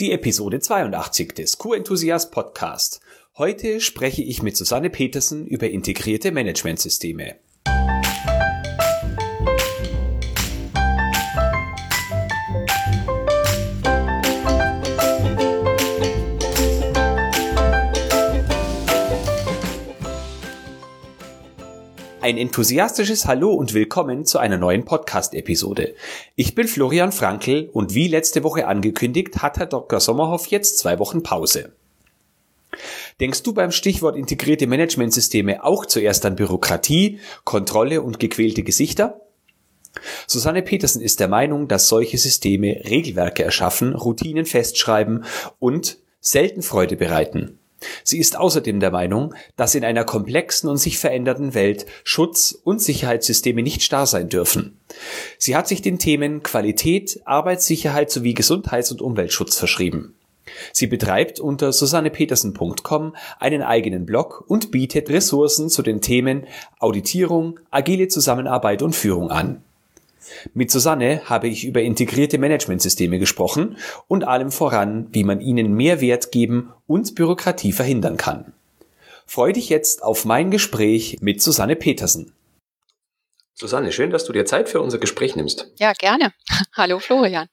Die Episode 82 des Q-Enthusiast Podcast. Heute spreche ich mit Susanne Petersen über integrierte Managementsysteme. Ein enthusiastisches Hallo und willkommen zu einer neuen Podcast-Episode. Ich bin Florian Frankl und wie letzte Woche angekündigt, hat Herr Dr. Sommerhoff jetzt zwei Wochen Pause. Denkst du beim Stichwort integrierte Managementsysteme auch zuerst an Bürokratie, Kontrolle und gequälte Gesichter? Susanne Petersen ist der Meinung, dass solche Systeme Regelwerke erschaffen, Routinen festschreiben und selten Freude bereiten. Sie ist außerdem der Meinung, dass in einer komplexen und sich verändernden Welt Schutz- und Sicherheitssysteme nicht starr sein dürfen. Sie hat sich den Themen Qualität, Arbeitssicherheit sowie Gesundheits- und Umweltschutz verschrieben. Sie betreibt unter susannepetersen.com einen eigenen Blog und bietet Ressourcen zu den Themen Auditierung, agile Zusammenarbeit und Führung an. Mit Susanne habe ich über integrierte Managementsysteme gesprochen und allem voran, wie man ihnen mehr Wert geben und Bürokratie verhindern kann. Freu dich jetzt auf mein Gespräch mit Susanne Petersen. Susanne, schön, dass du dir Zeit für unser Gespräch nimmst. Ja, gerne. Hallo Florian.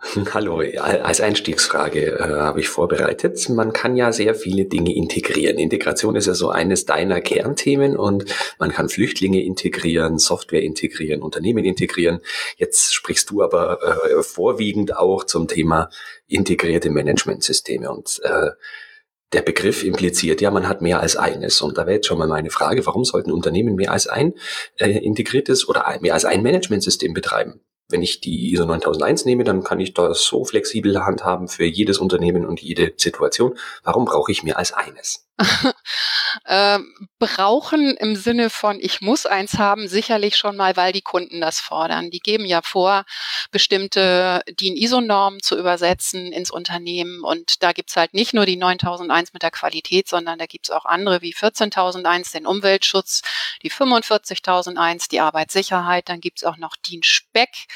Hallo, als Einstiegsfrage äh, habe ich vorbereitet. Man kann ja sehr viele Dinge integrieren. Integration ist ja so eines deiner Kernthemen und man kann Flüchtlinge integrieren, Software integrieren, Unternehmen integrieren. Jetzt sprichst du aber äh, vorwiegend auch zum Thema integrierte Managementsysteme und äh, der Begriff impliziert ja, man hat mehr als eines. Und da wäre jetzt schon mal meine Frage, warum sollten Unternehmen mehr als ein äh, integriertes oder mehr als ein Managementsystem betreiben? Wenn ich die ISO 9001 nehme, dann kann ich das so flexibel handhaben für jedes Unternehmen und jede Situation. Warum brauche ich mehr als eines? ähm, brauchen im Sinne von, ich muss eins haben, sicherlich schon mal, weil die Kunden das fordern. Die geben ja vor, bestimmte DIN-ISO-Normen zu übersetzen ins Unternehmen. Und da gibt's halt nicht nur die 9001 mit der Qualität, sondern da gibt's auch andere wie 14001, den Umweltschutz, die 45001, die Arbeitssicherheit. Dann gibt's auch noch DIN-Speck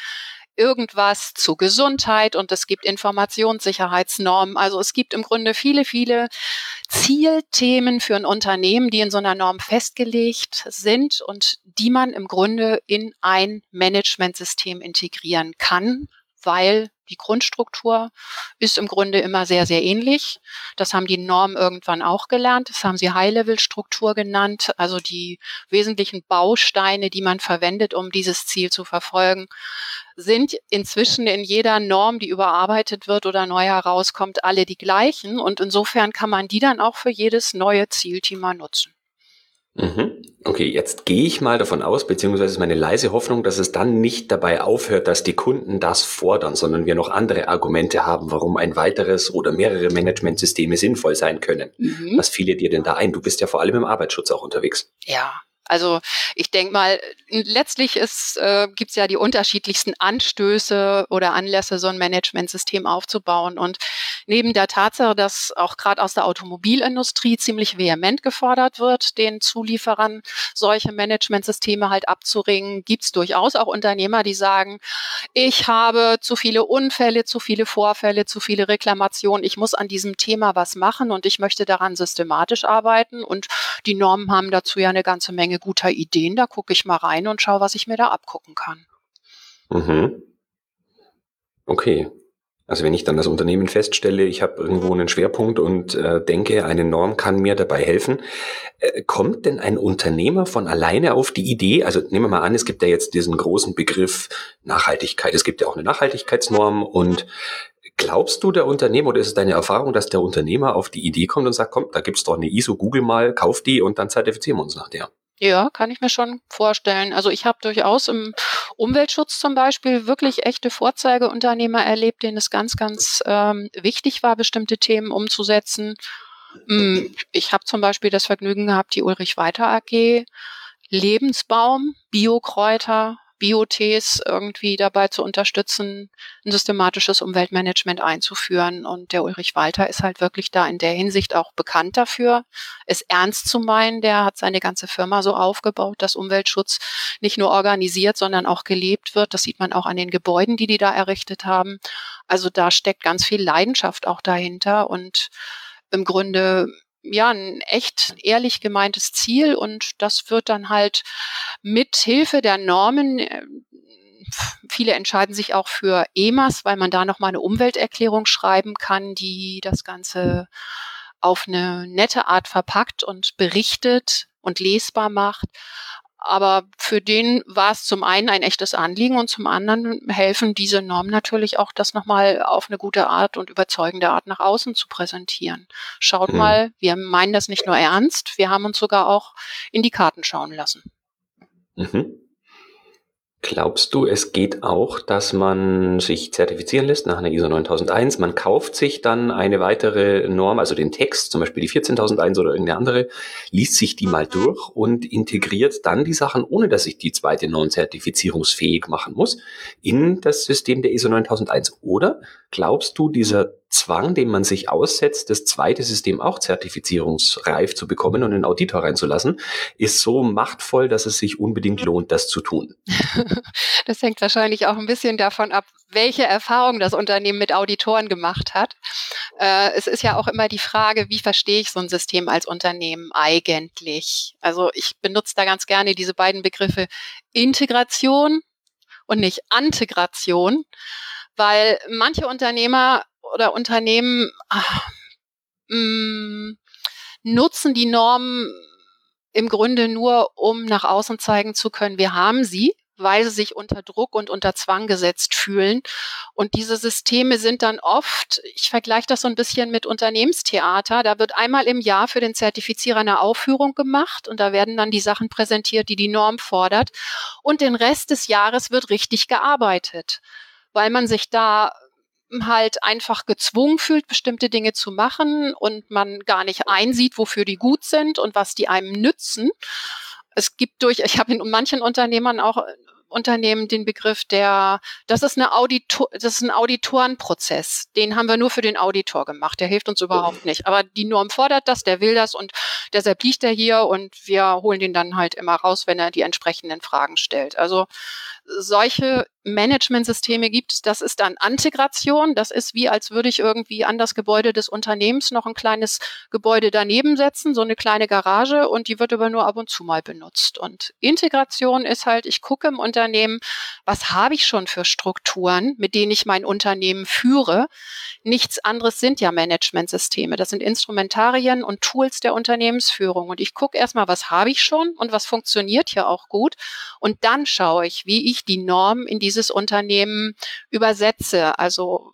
irgendwas zu Gesundheit und es gibt Informationssicherheitsnormen. Also es gibt im Grunde viele, viele Zielthemen für ein Unternehmen, die in so einer Norm festgelegt sind und die man im Grunde in ein Managementsystem integrieren kann, weil die Grundstruktur ist im Grunde immer sehr, sehr ähnlich. Das haben die Normen irgendwann auch gelernt. Das haben sie High-Level-Struktur genannt, also die wesentlichen Bausteine, die man verwendet, um dieses Ziel zu verfolgen, sind inzwischen in jeder Norm, die überarbeitet wird oder neu herauskommt, alle die gleichen. Und insofern kann man die dann auch für jedes neue Zielthema nutzen. Mhm. Okay, jetzt gehe ich mal davon aus, beziehungsweise ist meine leise Hoffnung, dass es dann nicht dabei aufhört, dass die Kunden das fordern, sondern wir noch andere Argumente haben, warum ein weiteres oder mehrere Managementsysteme sinnvoll sein können. Mhm. Was fiele dir denn da ein? Du bist ja vor allem im Arbeitsschutz auch unterwegs. Ja, also ich denke mal, letztlich ist, äh, gibt es ja die unterschiedlichsten Anstöße oder Anlässe, so ein Managementsystem aufzubauen. Und neben der Tatsache, dass auch gerade aus der Automobilindustrie ziemlich vehement gefordert wird, den Zulieferern solche Managementsysteme halt abzuringen, gibt es durchaus auch Unternehmer, die sagen, ich habe zu viele Unfälle, zu viele Vorfälle, zu viele Reklamationen, ich muss an diesem Thema was machen und ich möchte daran systematisch arbeiten. Und die Normen haben dazu ja eine ganze Menge guter Ideen. Da gucke ich mal rein und schaue, was ich mir da abgucken kann. Mhm. Okay. Also wenn ich dann das Unternehmen feststelle, ich habe irgendwo einen Schwerpunkt und äh, denke, eine Norm kann mir dabei helfen, äh, kommt denn ein Unternehmer von alleine auf die Idee, also nehmen wir mal an, es gibt ja jetzt diesen großen Begriff Nachhaltigkeit, es gibt ja auch eine Nachhaltigkeitsnorm und glaubst du der Unternehmer oder ist es deine Erfahrung, dass der Unternehmer auf die Idee kommt und sagt, komm, da gibt's doch eine ISO, Google mal, kauf die und dann zertifizieren wir uns nach der? Ja, kann ich mir schon vorstellen. Also ich habe durchaus im Umweltschutz zum Beispiel wirklich echte Vorzeigeunternehmer erlebt, denen es ganz, ganz ähm, wichtig war, bestimmte Themen umzusetzen. Hm, ich habe zum Beispiel das Vergnügen gehabt, die Ulrich Weiter AG, Lebensbaum, Biokräuter, Biotees irgendwie dabei zu unterstützen, ein systematisches Umweltmanagement einzuführen. Und der Ulrich Walter ist halt wirklich da in der Hinsicht auch bekannt dafür, es ernst zu meinen. Der hat seine ganze Firma so aufgebaut, dass Umweltschutz nicht nur organisiert, sondern auch gelebt wird. Das sieht man auch an den Gebäuden, die die da errichtet haben. Also da steckt ganz viel Leidenschaft auch dahinter und im Grunde ja ein echt ehrlich gemeintes Ziel und das wird dann halt mit Hilfe der Normen äh, viele entscheiden sich auch für EMAS, weil man da nochmal eine Umwelterklärung schreiben kann, die das Ganze auf eine nette Art verpackt und berichtet und lesbar macht. Aber für den war es zum einen ein echtes Anliegen und zum anderen helfen diese Normen natürlich auch, das nochmal auf eine gute Art und überzeugende Art nach außen zu präsentieren. Schaut mhm. mal, wir meinen das nicht nur ernst, wir haben uns sogar auch in die Karten schauen lassen. Mhm. Glaubst du, es geht auch, dass man sich zertifizieren lässt nach einer ISO 9001? Man kauft sich dann eine weitere Norm, also den Text, zum Beispiel die 14001 oder irgendeine andere, liest sich die mal durch und integriert dann die Sachen, ohne dass ich die zweite Norm zertifizierungsfähig machen muss, in das System der ISO 9001. Oder glaubst du, dieser Zwang, den man sich aussetzt, das zweite System auch zertifizierungsreif zu bekommen und einen Auditor reinzulassen, ist so machtvoll, dass es sich unbedingt lohnt, das zu tun. Das hängt wahrscheinlich auch ein bisschen davon ab, welche Erfahrung das Unternehmen mit Auditoren gemacht hat. Äh, es ist ja auch immer die Frage, wie verstehe ich so ein System als Unternehmen eigentlich? Also ich benutze da ganz gerne diese beiden Begriffe Integration und nicht Integration, weil manche Unternehmer oder Unternehmen ach, mh, mm, nutzen die Normen im Grunde nur, um nach außen zeigen zu können, wir haben sie, weil sie sich unter Druck und unter Zwang gesetzt fühlen. Und diese Systeme sind dann oft, ich vergleiche das so ein bisschen mit Unternehmenstheater, da wird einmal im Jahr für den Zertifizierer eine Aufführung gemacht und da werden dann die Sachen präsentiert, die die Norm fordert. Und den Rest des Jahres wird richtig gearbeitet, weil man sich da halt einfach gezwungen fühlt, bestimmte Dinge zu machen und man gar nicht einsieht, wofür die gut sind und was die einem nützen. Es gibt durch, ich habe in manchen Unternehmern auch Unternehmen den Begriff der, das ist eine Auditor, das ist ein Auditorenprozess. Den haben wir nur für den Auditor gemacht. Der hilft uns überhaupt nicht. Aber die Norm fordert das, der will das und deshalb liegt er hier und wir holen den dann halt immer raus, wenn er die entsprechenden Fragen stellt. Also solche Managementsysteme gibt. Das ist dann Integration. Das ist wie, als würde ich irgendwie an das Gebäude des Unternehmens noch ein kleines Gebäude daneben setzen, so eine kleine Garage und die wird aber nur ab und zu mal benutzt. Und Integration ist halt, ich gucke im Unternehmen, was habe ich schon für Strukturen, mit denen ich mein Unternehmen führe. Nichts anderes sind ja Managementsysteme. Das sind Instrumentarien und Tools der Unternehmensführung. Und ich gucke erstmal, was habe ich schon und was funktioniert ja auch gut. Und dann schaue ich, wie ich die Norm in dieses Unternehmen übersetze. Also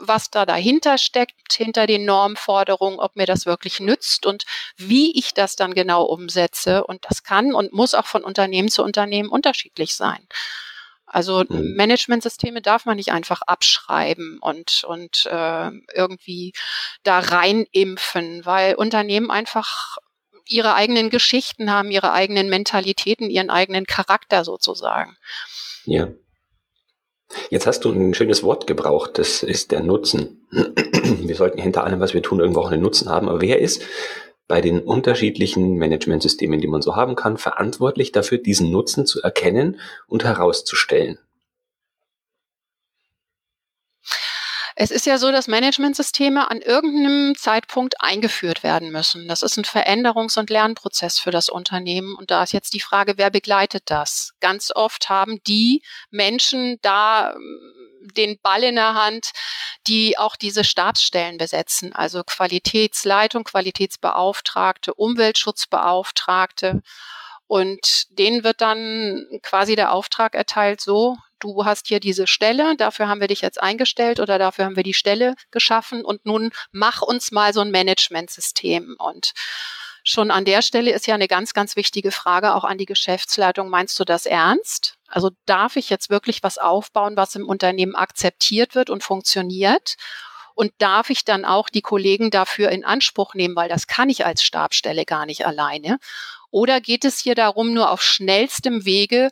was da dahinter steckt, hinter den Normforderungen, ob mir das wirklich nützt und wie ich das dann genau umsetze. Und das kann und muss auch von Unternehmen zu Unternehmen unterschiedlich sein. Also mhm. Managementsysteme darf man nicht einfach abschreiben und, und äh, irgendwie da reinimpfen, weil Unternehmen einfach ihre eigenen Geschichten haben, ihre eigenen Mentalitäten, ihren eigenen Charakter sozusagen. Ja. Jetzt hast du ein schönes Wort gebraucht, das ist der Nutzen. Wir sollten hinter allem, was wir tun, irgendwo auch einen Nutzen haben. Aber wer ist bei den unterschiedlichen Managementsystemen, die man so haben kann, verantwortlich dafür, diesen Nutzen zu erkennen und herauszustellen? Es ist ja so, dass Managementsysteme an irgendeinem Zeitpunkt eingeführt werden müssen. Das ist ein Veränderungs- und Lernprozess für das Unternehmen. Und da ist jetzt die Frage, wer begleitet das? Ganz oft haben die Menschen da ähm, den Ball in der Hand, die auch diese Stabsstellen besetzen, also Qualitätsleitung, Qualitätsbeauftragte, Umweltschutzbeauftragte. Und denen wird dann quasi der Auftrag erteilt, so, du hast hier diese Stelle, dafür haben wir dich jetzt eingestellt oder dafür haben wir die Stelle geschaffen und nun mach uns mal so ein Managementsystem. Und schon an der Stelle ist ja eine ganz, ganz wichtige Frage auch an die Geschäftsleitung. Meinst du das ernst? Also darf ich jetzt wirklich was aufbauen, was im Unternehmen akzeptiert wird und funktioniert? Und darf ich dann auch die Kollegen dafür in Anspruch nehmen, weil das kann ich als Stabstelle gar nicht alleine? Oder geht es hier darum, nur auf schnellstem Wege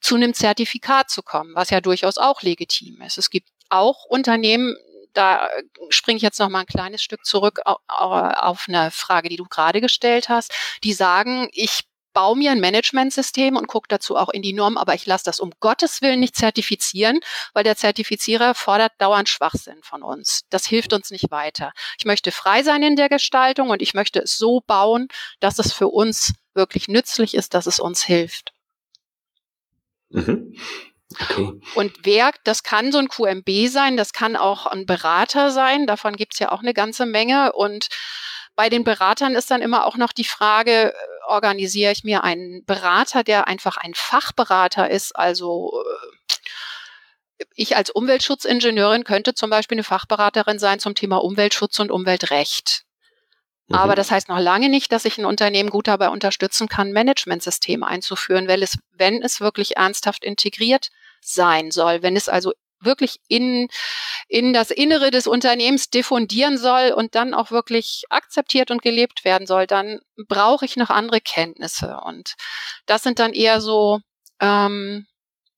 zu einem Zertifikat zu kommen, was ja durchaus auch legitim ist. Es gibt auch Unternehmen, da springe ich jetzt noch mal ein kleines Stück zurück auf eine Frage, die du gerade gestellt hast, die sagen, ich baue mir ein Managementsystem und gucke dazu auch in die Norm, aber ich lasse das um Gottes Willen nicht zertifizieren, weil der Zertifizierer fordert dauernd Schwachsinn von uns. Das hilft uns nicht weiter. Ich möchte frei sein in der Gestaltung und ich möchte es so bauen, dass es für uns wirklich nützlich ist, dass es uns hilft. Mhm. Okay. Und wer, das kann so ein QMB sein, das kann auch ein Berater sein, davon gibt es ja auch eine ganze Menge. Und bei den Beratern ist dann immer auch noch die Frage, organisiere ich mir einen Berater, der einfach ein Fachberater ist, also äh, ich als Umweltschutzingenieurin könnte zum Beispiel eine Fachberaterin sein zum Thema Umweltschutz und Umweltrecht. Mhm. Aber das heißt noch lange nicht, dass ich ein Unternehmen gut dabei unterstützen kann, Managementsysteme einzuführen, weil es, wenn es wirklich ernsthaft integriert sein soll, wenn es also wirklich in, in das Innere des Unternehmens diffundieren soll und dann auch wirklich akzeptiert und gelebt werden soll, dann brauche ich noch andere Kenntnisse. Und das sind dann eher so, ähm,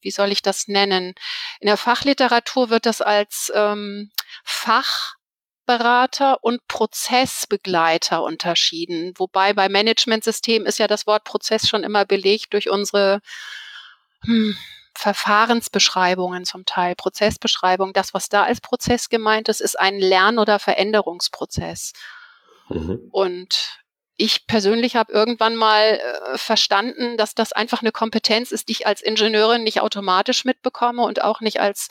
wie soll ich das nennen? In der Fachliteratur wird das als ähm, Fachberater und Prozessbegleiter unterschieden. Wobei bei Managementsystemen ist ja das Wort Prozess schon immer belegt durch unsere hm, Verfahrensbeschreibungen zum Teil, Prozessbeschreibungen. Das, was da als Prozess gemeint ist, ist ein Lern- oder Veränderungsprozess. Mhm. Und ich persönlich habe irgendwann mal äh, verstanden, dass das einfach eine Kompetenz ist, die ich als Ingenieurin nicht automatisch mitbekomme und auch nicht als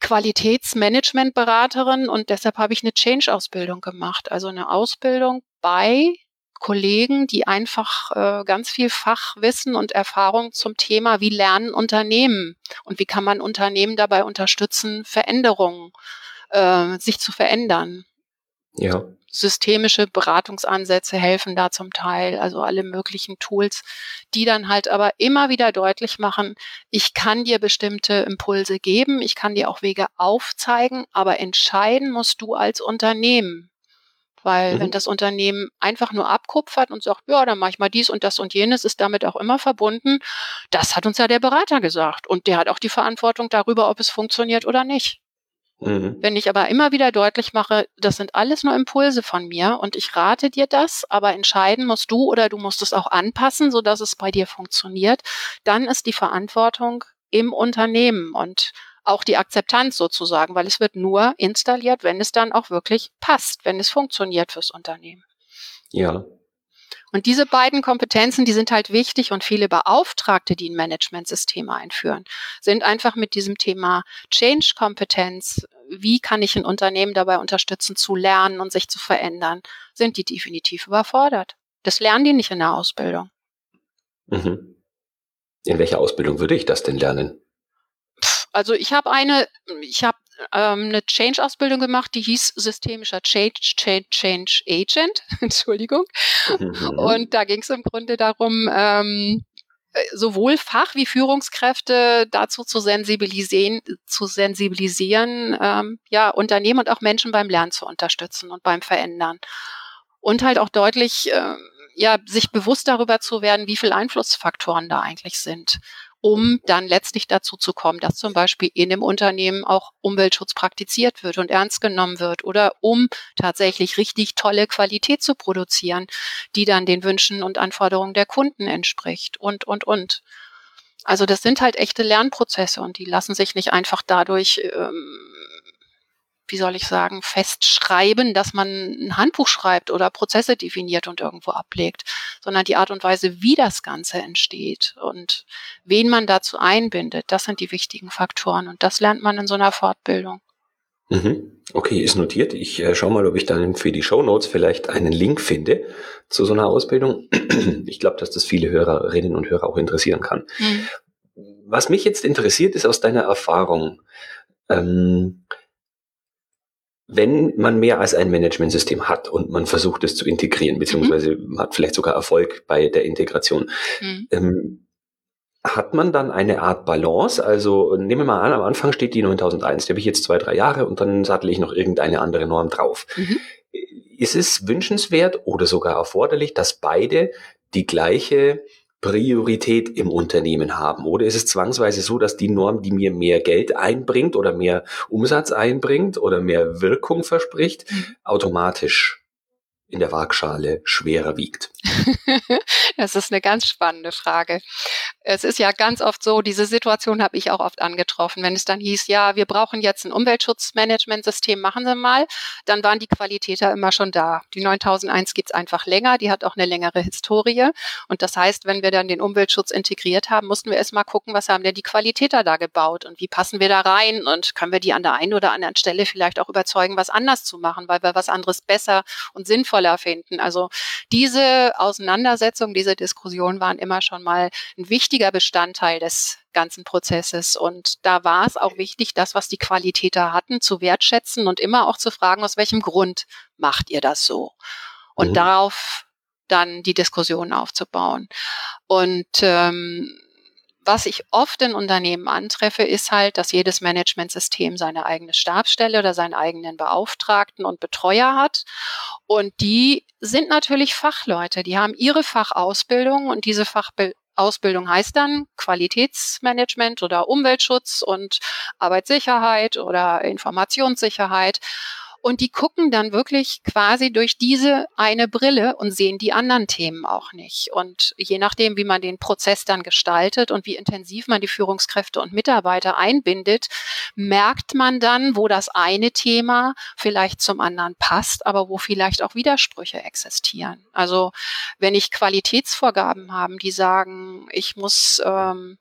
Qualitätsmanagementberaterin. Und deshalb habe ich eine Change-Ausbildung gemacht, also eine Ausbildung bei Kollegen, die einfach äh, ganz viel Fachwissen und Erfahrung zum Thema, wie lernen Unternehmen und wie kann man Unternehmen dabei unterstützen, Veränderungen, äh, sich zu verändern. Ja. Systemische Beratungsansätze helfen da zum Teil, also alle möglichen Tools, die dann halt aber immer wieder deutlich machen, ich kann dir bestimmte Impulse geben, ich kann dir auch Wege aufzeigen, aber entscheiden musst du als Unternehmen. Weil mhm. wenn das Unternehmen einfach nur abkupfert und sagt, ja, dann mache ich mal dies und das und jenes, ist damit auch immer verbunden. Das hat uns ja der Berater gesagt. Und der hat auch die Verantwortung darüber, ob es funktioniert oder nicht. Mhm. Wenn ich aber immer wieder deutlich mache, das sind alles nur Impulse von mir und ich rate dir das, aber entscheiden musst du oder du musst es auch anpassen, sodass es bei dir funktioniert, dann ist die Verantwortung im Unternehmen und auch die Akzeptanz sozusagen, weil es wird nur installiert, wenn es dann auch wirklich passt, wenn es funktioniert fürs Unternehmen. Ja. Und diese beiden Kompetenzen, die sind halt wichtig und viele Beauftragte, die ein Managementsystem einführen, sind einfach mit diesem Thema Change-Kompetenz, wie kann ich ein Unternehmen dabei unterstützen, zu lernen und sich zu verändern, sind die definitiv überfordert. Das lernen die nicht in der Ausbildung. Mhm. In welcher Ausbildung würde ich das denn lernen? Also ich habe eine, ich habe ähm, eine Change-Ausbildung gemacht, die hieß systemischer Change, Change, Change Agent, Entschuldigung. Mhm. Und da ging es im Grunde darum, ähm, äh, sowohl Fach- wie Führungskräfte dazu zu sensibilisieren, zu sensibilisieren, ähm, ja, Unternehmen und auch Menschen beim Lernen zu unterstützen und beim Verändern. Und halt auch deutlich, äh, ja, sich bewusst darüber zu werden, wie viele Einflussfaktoren da eigentlich sind um dann letztlich dazu zu kommen, dass zum Beispiel in dem Unternehmen auch Umweltschutz praktiziert wird und ernst genommen wird oder um tatsächlich richtig tolle Qualität zu produzieren, die dann den Wünschen und Anforderungen der Kunden entspricht und, und, und. Also das sind halt echte Lernprozesse und die lassen sich nicht einfach dadurch ähm, wie soll ich sagen, festschreiben, dass man ein Handbuch schreibt oder Prozesse definiert und irgendwo ablegt, sondern die Art und Weise, wie das Ganze entsteht und wen man dazu einbindet, das sind die wichtigen Faktoren und das lernt man in so einer Fortbildung. Mhm. Okay, ist notiert. Ich äh, schaue mal, ob ich dann für die Show Notes vielleicht einen Link finde zu so einer Ausbildung. Ich glaube, dass das viele Hörerinnen und Hörer auch interessieren kann. Mhm. Was mich jetzt interessiert, ist aus deiner Erfahrung, ähm, wenn man mehr als ein Managementsystem hat und man versucht es zu integrieren, beziehungsweise mhm. hat vielleicht sogar Erfolg bei der Integration, mhm. ähm, hat man dann eine Art Balance? Also nehmen wir mal an, am Anfang steht die 9001, die habe ich jetzt zwei, drei Jahre und dann sattel ich noch irgendeine andere Norm drauf. Mhm. Ist es wünschenswert oder sogar erforderlich, dass beide die gleiche Priorität im Unternehmen haben? Oder ist es zwangsweise so, dass die Norm, die mir mehr Geld einbringt oder mehr Umsatz einbringt oder mehr Wirkung verspricht, mhm. automatisch in der Waagschale schwerer wiegt? das ist eine ganz spannende Frage. Es ist ja ganz oft so, diese Situation habe ich auch oft angetroffen, wenn es dann hieß, ja, wir brauchen jetzt ein Umweltschutzmanagementsystem, machen Sie mal, dann waren die Qualitäter immer schon da. Die 9001 gibt es einfach länger, die hat auch eine längere Historie. Und das heißt, wenn wir dann den Umweltschutz integriert haben, mussten wir erst mal gucken, was haben denn die Qualitäter da gebaut und wie passen wir da rein und können wir die an der einen oder anderen Stelle vielleicht auch überzeugen, was anders zu machen, weil wir was anderes besser und sinnvoller finden. Also diese Auseinandersetzung, diese Diskussion waren immer schon mal ein wichtiger Bestandteil des ganzen Prozesses. Und da war es auch wichtig, das, was die Qualitäter hatten, zu wertschätzen und immer auch zu fragen, aus welchem Grund macht ihr das so? Und mhm. darauf dann die Diskussion aufzubauen. Und ähm, was ich oft in Unternehmen antreffe, ist halt, dass jedes Managementsystem seine eigene Stabsstelle oder seinen eigenen Beauftragten und Betreuer hat. Und die sind natürlich Fachleute, die haben ihre Fachausbildung und diese Fachausbildung heißt dann Qualitätsmanagement oder Umweltschutz und Arbeitssicherheit oder Informationssicherheit. Und die gucken dann wirklich quasi durch diese eine Brille und sehen die anderen Themen auch nicht. Und je nachdem, wie man den Prozess dann gestaltet und wie intensiv man die Führungskräfte und Mitarbeiter einbindet, merkt man dann, wo das eine Thema vielleicht zum anderen passt, aber wo vielleicht auch Widersprüche existieren. Also wenn ich Qualitätsvorgaben habe, die sagen, ich muss ähm,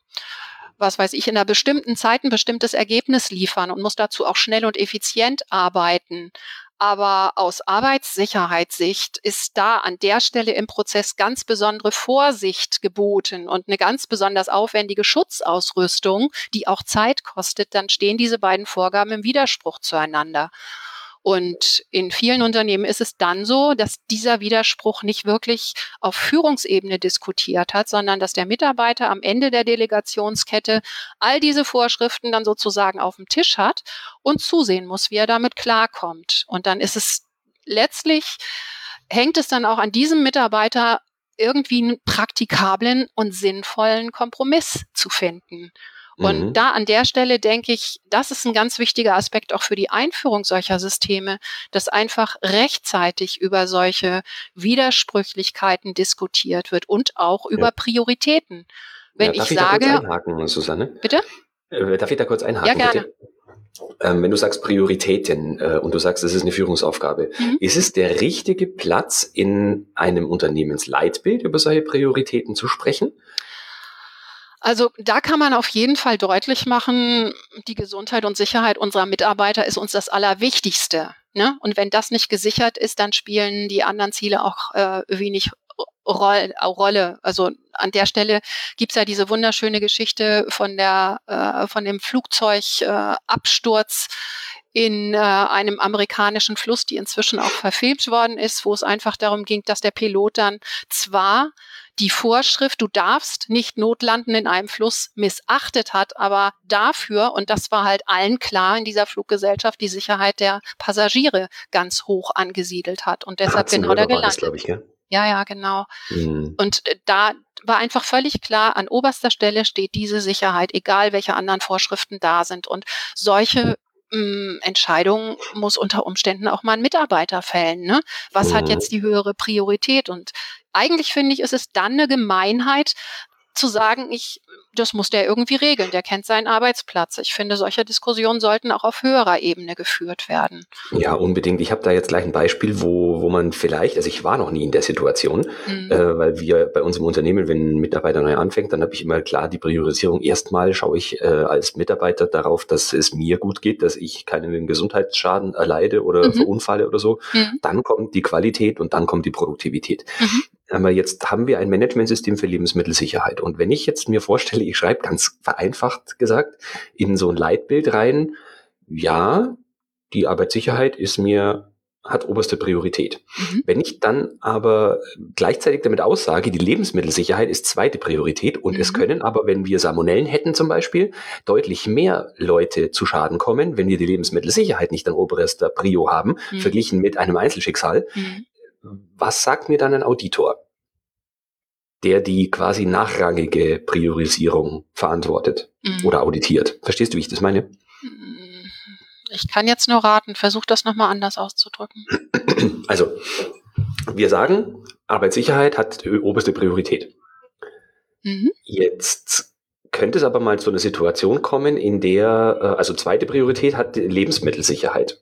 was weiß ich, in einer bestimmten Zeit ein bestimmtes Ergebnis liefern und muss dazu auch schnell und effizient arbeiten. Aber aus Arbeitssicherheitssicht ist da an der Stelle im Prozess ganz besondere Vorsicht geboten und eine ganz besonders aufwendige Schutzausrüstung, die auch Zeit kostet, dann stehen diese beiden Vorgaben im Widerspruch zueinander. Und in vielen Unternehmen ist es dann so, dass dieser Widerspruch nicht wirklich auf Führungsebene diskutiert hat, sondern dass der Mitarbeiter am Ende der Delegationskette all diese Vorschriften dann sozusagen auf dem Tisch hat und zusehen muss, wie er damit klarkommt. Und dann ist es letztlich, hängt es dann auch an diesem Mitarbeiter, irgendwie einen praktikablen und sinnvollen Kompromiss zu finden. Und mhm. da an der Stelle denke ich, das ist ein ganz wichtiger Aspekt auch für die Einführung solcher Systeme, dass einfach rechtzeitig über solche Widersprüchlichkeiten diskutiert wird und auch ja. über Prioritäten. Wenn ja, ich, ich sage, da kurz einhaken, Susanne? Bitte? Äh, darf ich da kurz einhaken? Ja, gerne. Ähm, wenn du sagst Prioritäten äh, und du sagst, es ist eine Führungsaufgabe, mhm. ist es der richtige Platz in einem Unternehmensleitbild über solche Prioritäten zu sprechen? Also da kann man auf jeden Fall deutlich machen, die Gesundheit und Sicherheit unserer Mitarbeiter ist uns das Allerwichtigste. Ne? Und wenn das nicht gesichert ist, dann spielen die anderen Ziele auch äh, wenig Roll, Rolle. Also an der Stelle gibt's ja diese wunderschöne Geschichte von der äh, von dem Flugzeugabsturz äh, in äh, einem amerikanischen Fluss, die inzwischen auch verfilmt worden ist, wo es einfach darum ging, dass der Pilot dann zwar die Vorschrift, du darfst nicht notlanden in einem Fluss missachtet hat, aber dafür, und das war halt allen klar in dieser Fluggesellschaft, die Sicherheit der Passagiere ganz hoch angesiedelt hat und deshalb genau da gelandet. Das, ich, ja? ja, ja, genau. Mhm. Und äh, da war einfach völlig klar, an oberster Stelle steht diese Sicherheit, egal welche anderen Vorschriften da sind. Und solche ähm, Entscheidungen muss unter Umständen auch mal ein Mitarbeiter fällen. Ne? Was mhm. hat jetzt die höhere Priorität? Und eigentlich finde ich, ist es dann eine Gemeinheit, zu sagen, ich, das muss der irgendwie regeln, der kennt seinen Arbeitsplatz. Ich finde, solche Diskussionen sollten auch auf höherer Ebene geführt werden. Ja, unbedingt. Ich habe da jetzt gleich ein Beispiel, wo, wo man vielleicht, also ich war noch nie in der Situation, mhm. äh, weil wir bei uns im Unternehmen, wenn ein Mitarbeiter neu anfängt, dann habe ich immer klar die Priorisierung. Erstmal schaue ich äh, als Mitarbeiter darauf, dass es mir gut geht, dass ich keinen Gesundheitsschaden erleide oder mhm. verunfalle oder so. Mhm. Dann kommt die Qualität und dann kommt die Produktivität. Aber jetzt haben wir ein Managementsystem für Lebensmittelsicherheit. Und wenn ich jetzt mir vorstelle, ich schreibe ganz vereinfacht gesagt in so ein Leitbild rein, ja, die Arbeitssicherheit ist mir hat oberste Priorität. Mhm. Wenn ich dann aber gleichzeitig damit aussage, die Lebensmittelsicherheit ist zweite Priorität und mhm. es können aber, wenn wir Salmonellen hätten zum Beispiel, deutlich mehr Leute zu Schaden kommen, wenn wir die Lebensmittelsicherheit nicht an oberster Prio haben, mhm. verglichen mit einem Einzelschicksal, mhm was sagt mir dann ein Auditor, der die quasi nachrangige Priorisierung verantwortet mhm. oder auditiert? Verstehst du, wie ich das meine? Ich kann jetzt nur raten, versuch das nochmal anders auszudrücken. Also, Wir sagen, Arbeitssicherheit hat oberste Priorität. Mhm. Jetzt könnte es aber mal zu einer Situation kommen, in der, äh, also zweite Priorität hat Lebensmittelsicherheit.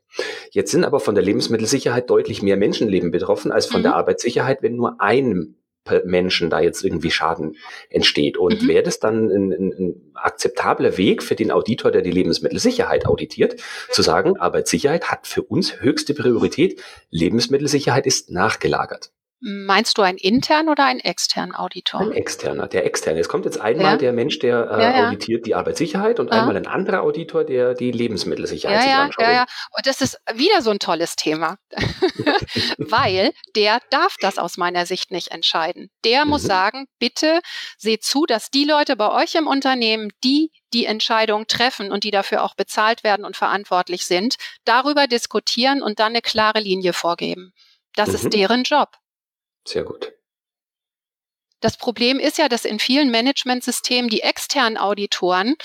Jetzt sind aber von der Lebensmittelsicherheit deutlich mehr Menschenleben betroffen als von mhm. der Arbeitssicherheit, wenn nur einem Menschen da jetzt irgendwie Schaden entsteht. Und mhm. wäre das dann ein, ein, ein, akzeptabler Weg für den Auditor, der die Lebensmittelsicherheit auditiert, zu sagen, Arbeitssicherheit hat für uns höchste Priorität, Lebensmittelsicherheit ist nachgelagert. Meinst du einen internen oder einen externen Auditor? Ein externer, der externe. Es kommt jetzt einmal ja. der Mensch, der äh, ja, ja. auditiert die Arbeitssicherheit und einmal ein anderer Auditor, der die Lebensmittelsicherheit sich anschaut. Ja, ja, und das ist wieder so ein tolles Thema, weil der darf das aus meiner Sicht nicht entscheiden. Der mhm. muss sagen, bitte seht zu, dass die Leute bei euch im Unternehmen, die die Entscheidung treffen und die dafür auch bezahlt werden und verantwortlich sind, darüber diskutieren und dann eine klare Linie vorgeben. Das mhm. ist deren Job. Sehr gut. Das Problem ist ja, dass in vielen Managementsystemen die externen Auditoren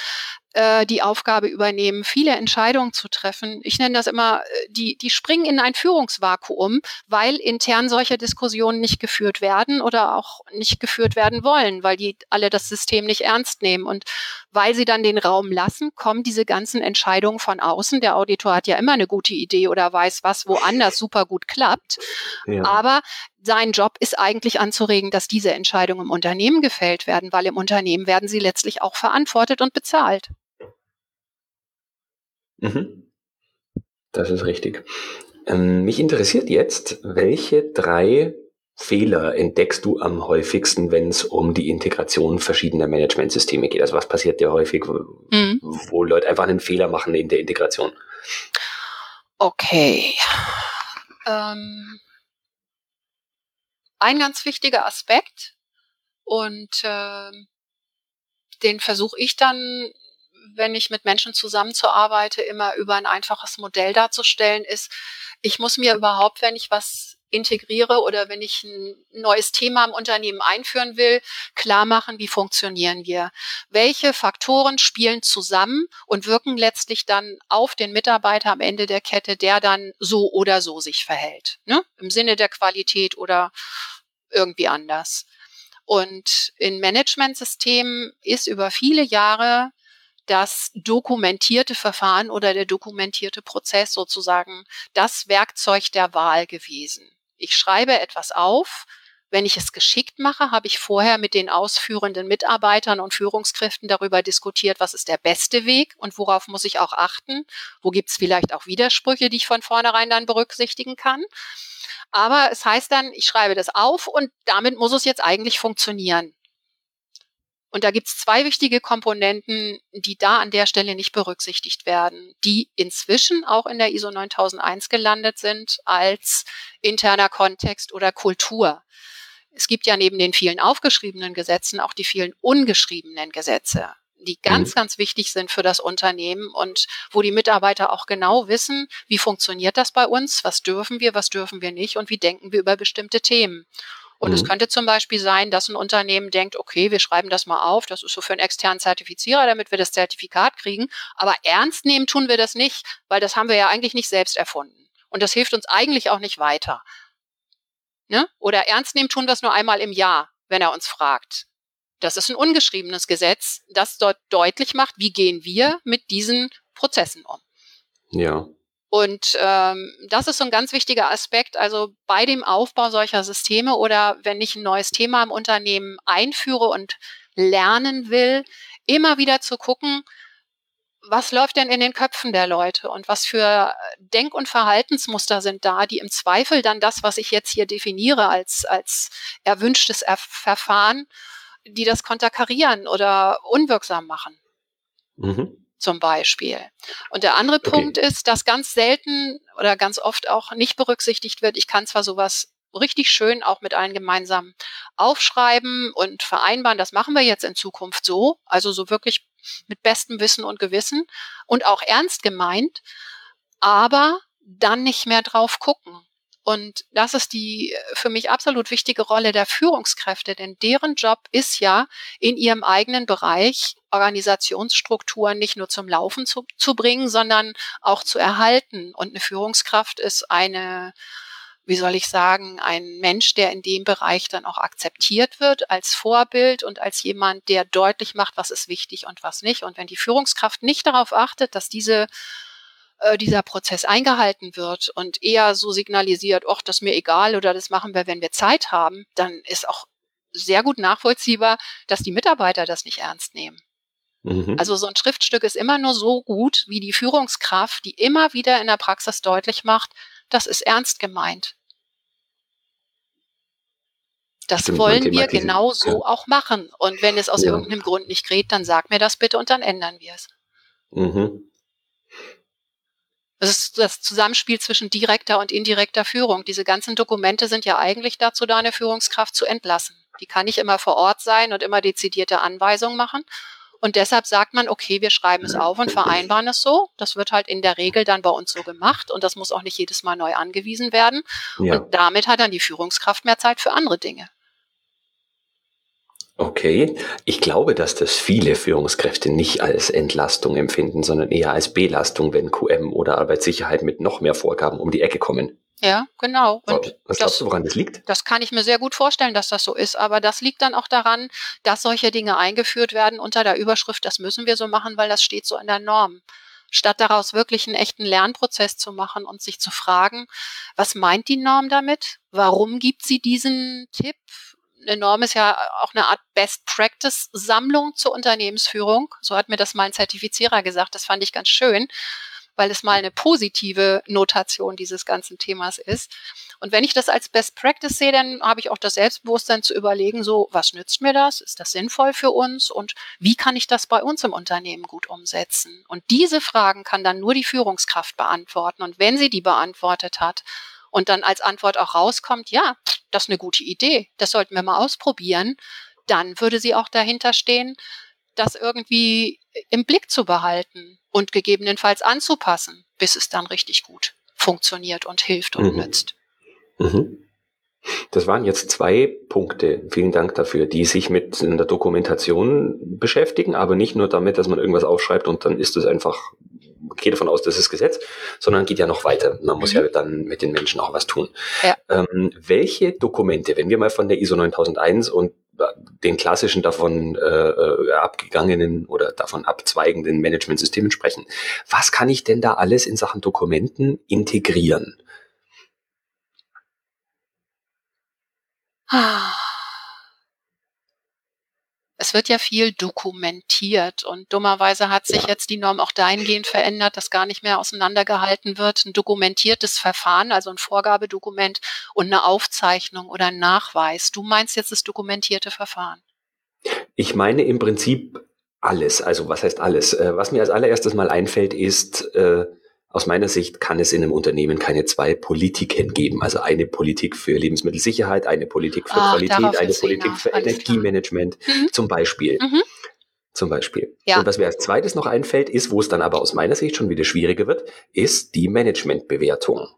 äh, die Aufgabe übernehmen, viele Entscheidungen zu treffen. Ich nenne das immer, äh, die, die springen in ein Führungsvakuum, weil intern solche Diskussionen nicht geführt werden oder auch nicht geführt werden wollen, weil die alle das System nicht ernst nehmen. Und weil sie dann den Raum lassen, kommen diese ganzen Entscheidungen von außen. Der Auditor hat ja immer eine gute Idee oder weiß, was woanders super gut klappt. Ja. Aber sein Job ist eigentlich anzuregen, dass diese Entscheidungen im Unternehmen gefällt werden, weil im Unternehmen werden sie letztlich auch verantwortet und bezahlt. Mhm. Das ist richtig. Ähm, mich interessiert jetzt, welche drei Fehler entdeckst du am häufigsten, wenn es um die Integration verschiedener Managementsysteme geht? Also was passiert dir häufig, mhm. wo Leute einfach einen Fehler machen in der Integration? Okay. Ähm, ein ganz wichtiger Aspekt und äh, den versuche ich dann wenn ich mit Menschen zusammenzuarbeite, immer über ein einfaches Modell darzustellen, ist, ich muss mir überhaupt, wenn ich was integriere oder wenn ich ein neues Thema im Unternehmen einführen will, klar machen, wie funktionieren wir? Welche Faktoren spielen zusammen und wirken letztlich dann auf den Mitarbeiter am Ende der Kette, der dann so oder so sich verhält? Ne? Im Sinne der Qualität oder irgendwie anders. Und in Managementsystemen ist über viele Jahre das dokumentierte Verfahren oder der dokumentierte Prozess sozusagen das Werkzeug der Wahl gewesen. Ich schreibe etwas auf. Wenn ich es geschickt mache, habe ich vorher mit den ausführenden Mitarbeitern und Führungskräften darüber diskutiert, was ist der beste Weg und worauf muss ich auch achten. Wo gibt es vielleicht auch Widersprüche, die ich von vornherein dann berücksichtigen kann. Aber es heißt dann, ich schreibe das auf und damit muss es jetzt eigentlich funktionieren. Und da gibt es zwei wichtige Komponenten, die da an der Stelle nicht berücksichtigt werden, die inzwischen auch in der ISO 9001 gelandet sind als interner Kontext oder Kultur. Es gibt ja neben den vielen aufgeschriebenen Gesetzen auch die vielen ungeschriebenen Gesetze, die ganz, mhm. ganz wichtig sind für das Unternehmen und wo die Mitarbeiter auch genau wissen, wie funktioniert das bei uns, was dürfen wir, was dürfen wir nicht und wie denken wir über bestimmte Themen. Und mhm. es könnte zum Beispiel sein, dass ein Unternehmen denkt, okay, wir schreiben das mal auf, das ist so für einen externen Zertifizierer, damit wir das Zertifikat kriegen. Aber ernst nehmen tun wir das nicht, weil das haben wir ja eigentlich nicht selbst erfunden. Und das hilft uns eigentlich auch nicht weiter. Ne? Oder ernst nehmen tun wir es nur einmal im Jahr, wenn er uns fragt. Das ist ein ungeschriebenes Gesetz, das dort deutlich macht, wie gehen wir mit diesen Prozessen um. Ja. Und ähm, das ist so ein ganz wichtiger Aspekt. Also bei dem Aufbau solcher Systeme oder wenn ich ein neues Thema im Unternehmen einführe und lernen will, immer wieder zu gucken, was läuft denn in den Köpfen der Leute und was für Denk- und Verhaltensmuster sind da, die im Zweifel dann das, was ich jetzt hier definiere als, als erwünschtes er Verfahren, die das konterkarieren oder unwirksam machen. Mhm zum Beispiel. Und der andere okay. Punkt ist, dass ganz selten oder ganz oft auch nicht berücksichtigt wird. Ich kann zwar sowas richtig schön auch mit allen gemeinsam aufschreiben und vereinbaren. Das machen wir jetzt in Zukunft so. Also so wirklich mit bestem Wissen und Gewissen und auch ernst gemeint, aber dann nicht mehr drauf gucken. Und das ist die äh, für mich absolut wichtige Rolle der Führungskräfte, denn deren Job ist ja, in ihrem eigenen Bereich Organisationsstrukturen nicht nur zum Laufen zu, zu bringen, sondern auch zu erhalten. Und eine Führungskraft ist eine wie soll ich sagen, ein Mensch, der in dem Bereich dann auch akzeptiert wird als Vorbild und als jemand, der deutlich macht, was ist wichtig und was nicht. Und wenn die Führungskraft nicht darauf achtet, dass diese äh, dieser Prozess eingehalten wird und eher so signalisiert, ach, das ist mir egal oder das machen wir, wenn wir Zeit haben, dann ist auch sehr gut nachvollziehbar, dass die Mitarbeiter das nicht ernst nehmen. Mhm. Also so ein Schriftstück ist immer nur so gut wie die Führungskraft, die immer wieder in der Praxis deutlich macht, das ist ernst gemeint. Das Stimmt, wollen wir genau so ja. auch machen. Und wenn es aus ja. irgendeinem Grund nicht geht, dann sag mir das bitte und dann ändern wir es. Mhm. Das ist das Zusammenspiel zwischen direkter und indirekter Führung. Diese ganzen Dokumente sind ja eigentlich dazu da, eine Führungskraft zu entlassen. Die kann nicht immer vor Ort sein und immer dezidierte Anweisungen machen. Und deshalb sagt man, okay, wir schreiben es auf und vereinbaren es so. Das wird halt in der Regel dann bei uns so gemacht und das muss auch nicht jedes Mal neu angewiesen werden. Ja. Und damit hat dann die Führungskraft mehr Zeit für andere Dinge. Okay, ich glaube, dass das viele Führungskräfte nicht als Entlastung empfinden, sondern eher als Belastung, wenn QM oder Arbeitssicherheit mit noch mehr Vorgaben um die Ecke kommen. Ja, genau. Und Was glaubst du, woran das liegt? Das kann ich mir sehr gut vorstellen, dass das so ist. Aber das liegt dann auch daran, dass solche Dinge eingeführt werden unter der Überschrift, das müssen wir so machen, weil das steht so in der Norm. Statt daraus wirklich einen echten Lernprozess zu machen und sich zu fragen, was meint die Norm damit? Warum gibt sie diesen Tipp? Eine Norm ist ja auch eine Art Best Practice Sammlung zur Unternehmensführung. So hat mir das mal ein Zertifizierer gesagt. Das fand ich ganz schön, weil es mal eine positive Notation dieses ganzen Themas ist. Und wenn ich das als Best Practice sehe, dann habe ich auch das Selbstbewusstsein zu überlegen, so, was nützt mir das? Ist das sinnvoll für uns? Und wie kann ich das bei uns im Unternehmen gut umsetzen? Und diese Fragen kann dann nur die Führungskraft beantworten. Und wenn sie die beantwortet hat, und dann als Antwort auch rauskommt, ja, das ist eine gute Idee, das sollten wir mal ausprobieren, dann würde sie auch dahinter stehen, das irgendwie im Blick zu behalten und gegebenenfalls anzupassen, bis es dann richtig gut funktioniert und hilft und mhm. nützt. Mhm. Das waren jetzt zwei Punkte, vielen Dank dafür, die sich mit der Dokumentation beschäftigen, aber nicht nur damit, dass man irgendwas aufschreibt und dann ist es einfach gehe davon aus, das ist Gesetz, sondern geht ja noch weiter. Man muss mhm. ja dann mit den Menschen auch was tun. Ja. Ähm, welche Dokumente, wenn wir mal von der ISO 9001 und äh, den klassischen davon äh, äh, abgegangenen oder davon abzweigenden Managementsystemen sprechen. Was kann ich denn da alles in Sachen Dokumenten integrieren? Ah es wird ja viel dokumentiert und dummerweise hat sich ja. jetzt die Norm auch dahingehend verändert, dass gar nicht mehr auseinandergehalten wird. Ein dokumentiertes Verfahren, also ein Vorgabedokument und eine Aufzeichnung oder ein Nachweis. Du meinst jetzt das dokumentierte Verfahren? Ich meine im Prinzip alles. Also was heißt alles? Äh, was mir als allererstes mal einfällt, ist äh, aus meiner Sicht kann es in einem Unternehmen keine zwei Politiken geben. Also eine Politik für Lebensmittelsicherheit, eine Politik für Ach, Qualität, eine Politik für Alles Energiemanagement mhm. zum Beispiel. Mhm. Zum Beispiel. Ja. Und was mir als zweites noch einfällt, ist, wo es dann aber aus meiner Sicht schon wieder schwieriger wird, ist die Managementbewertung.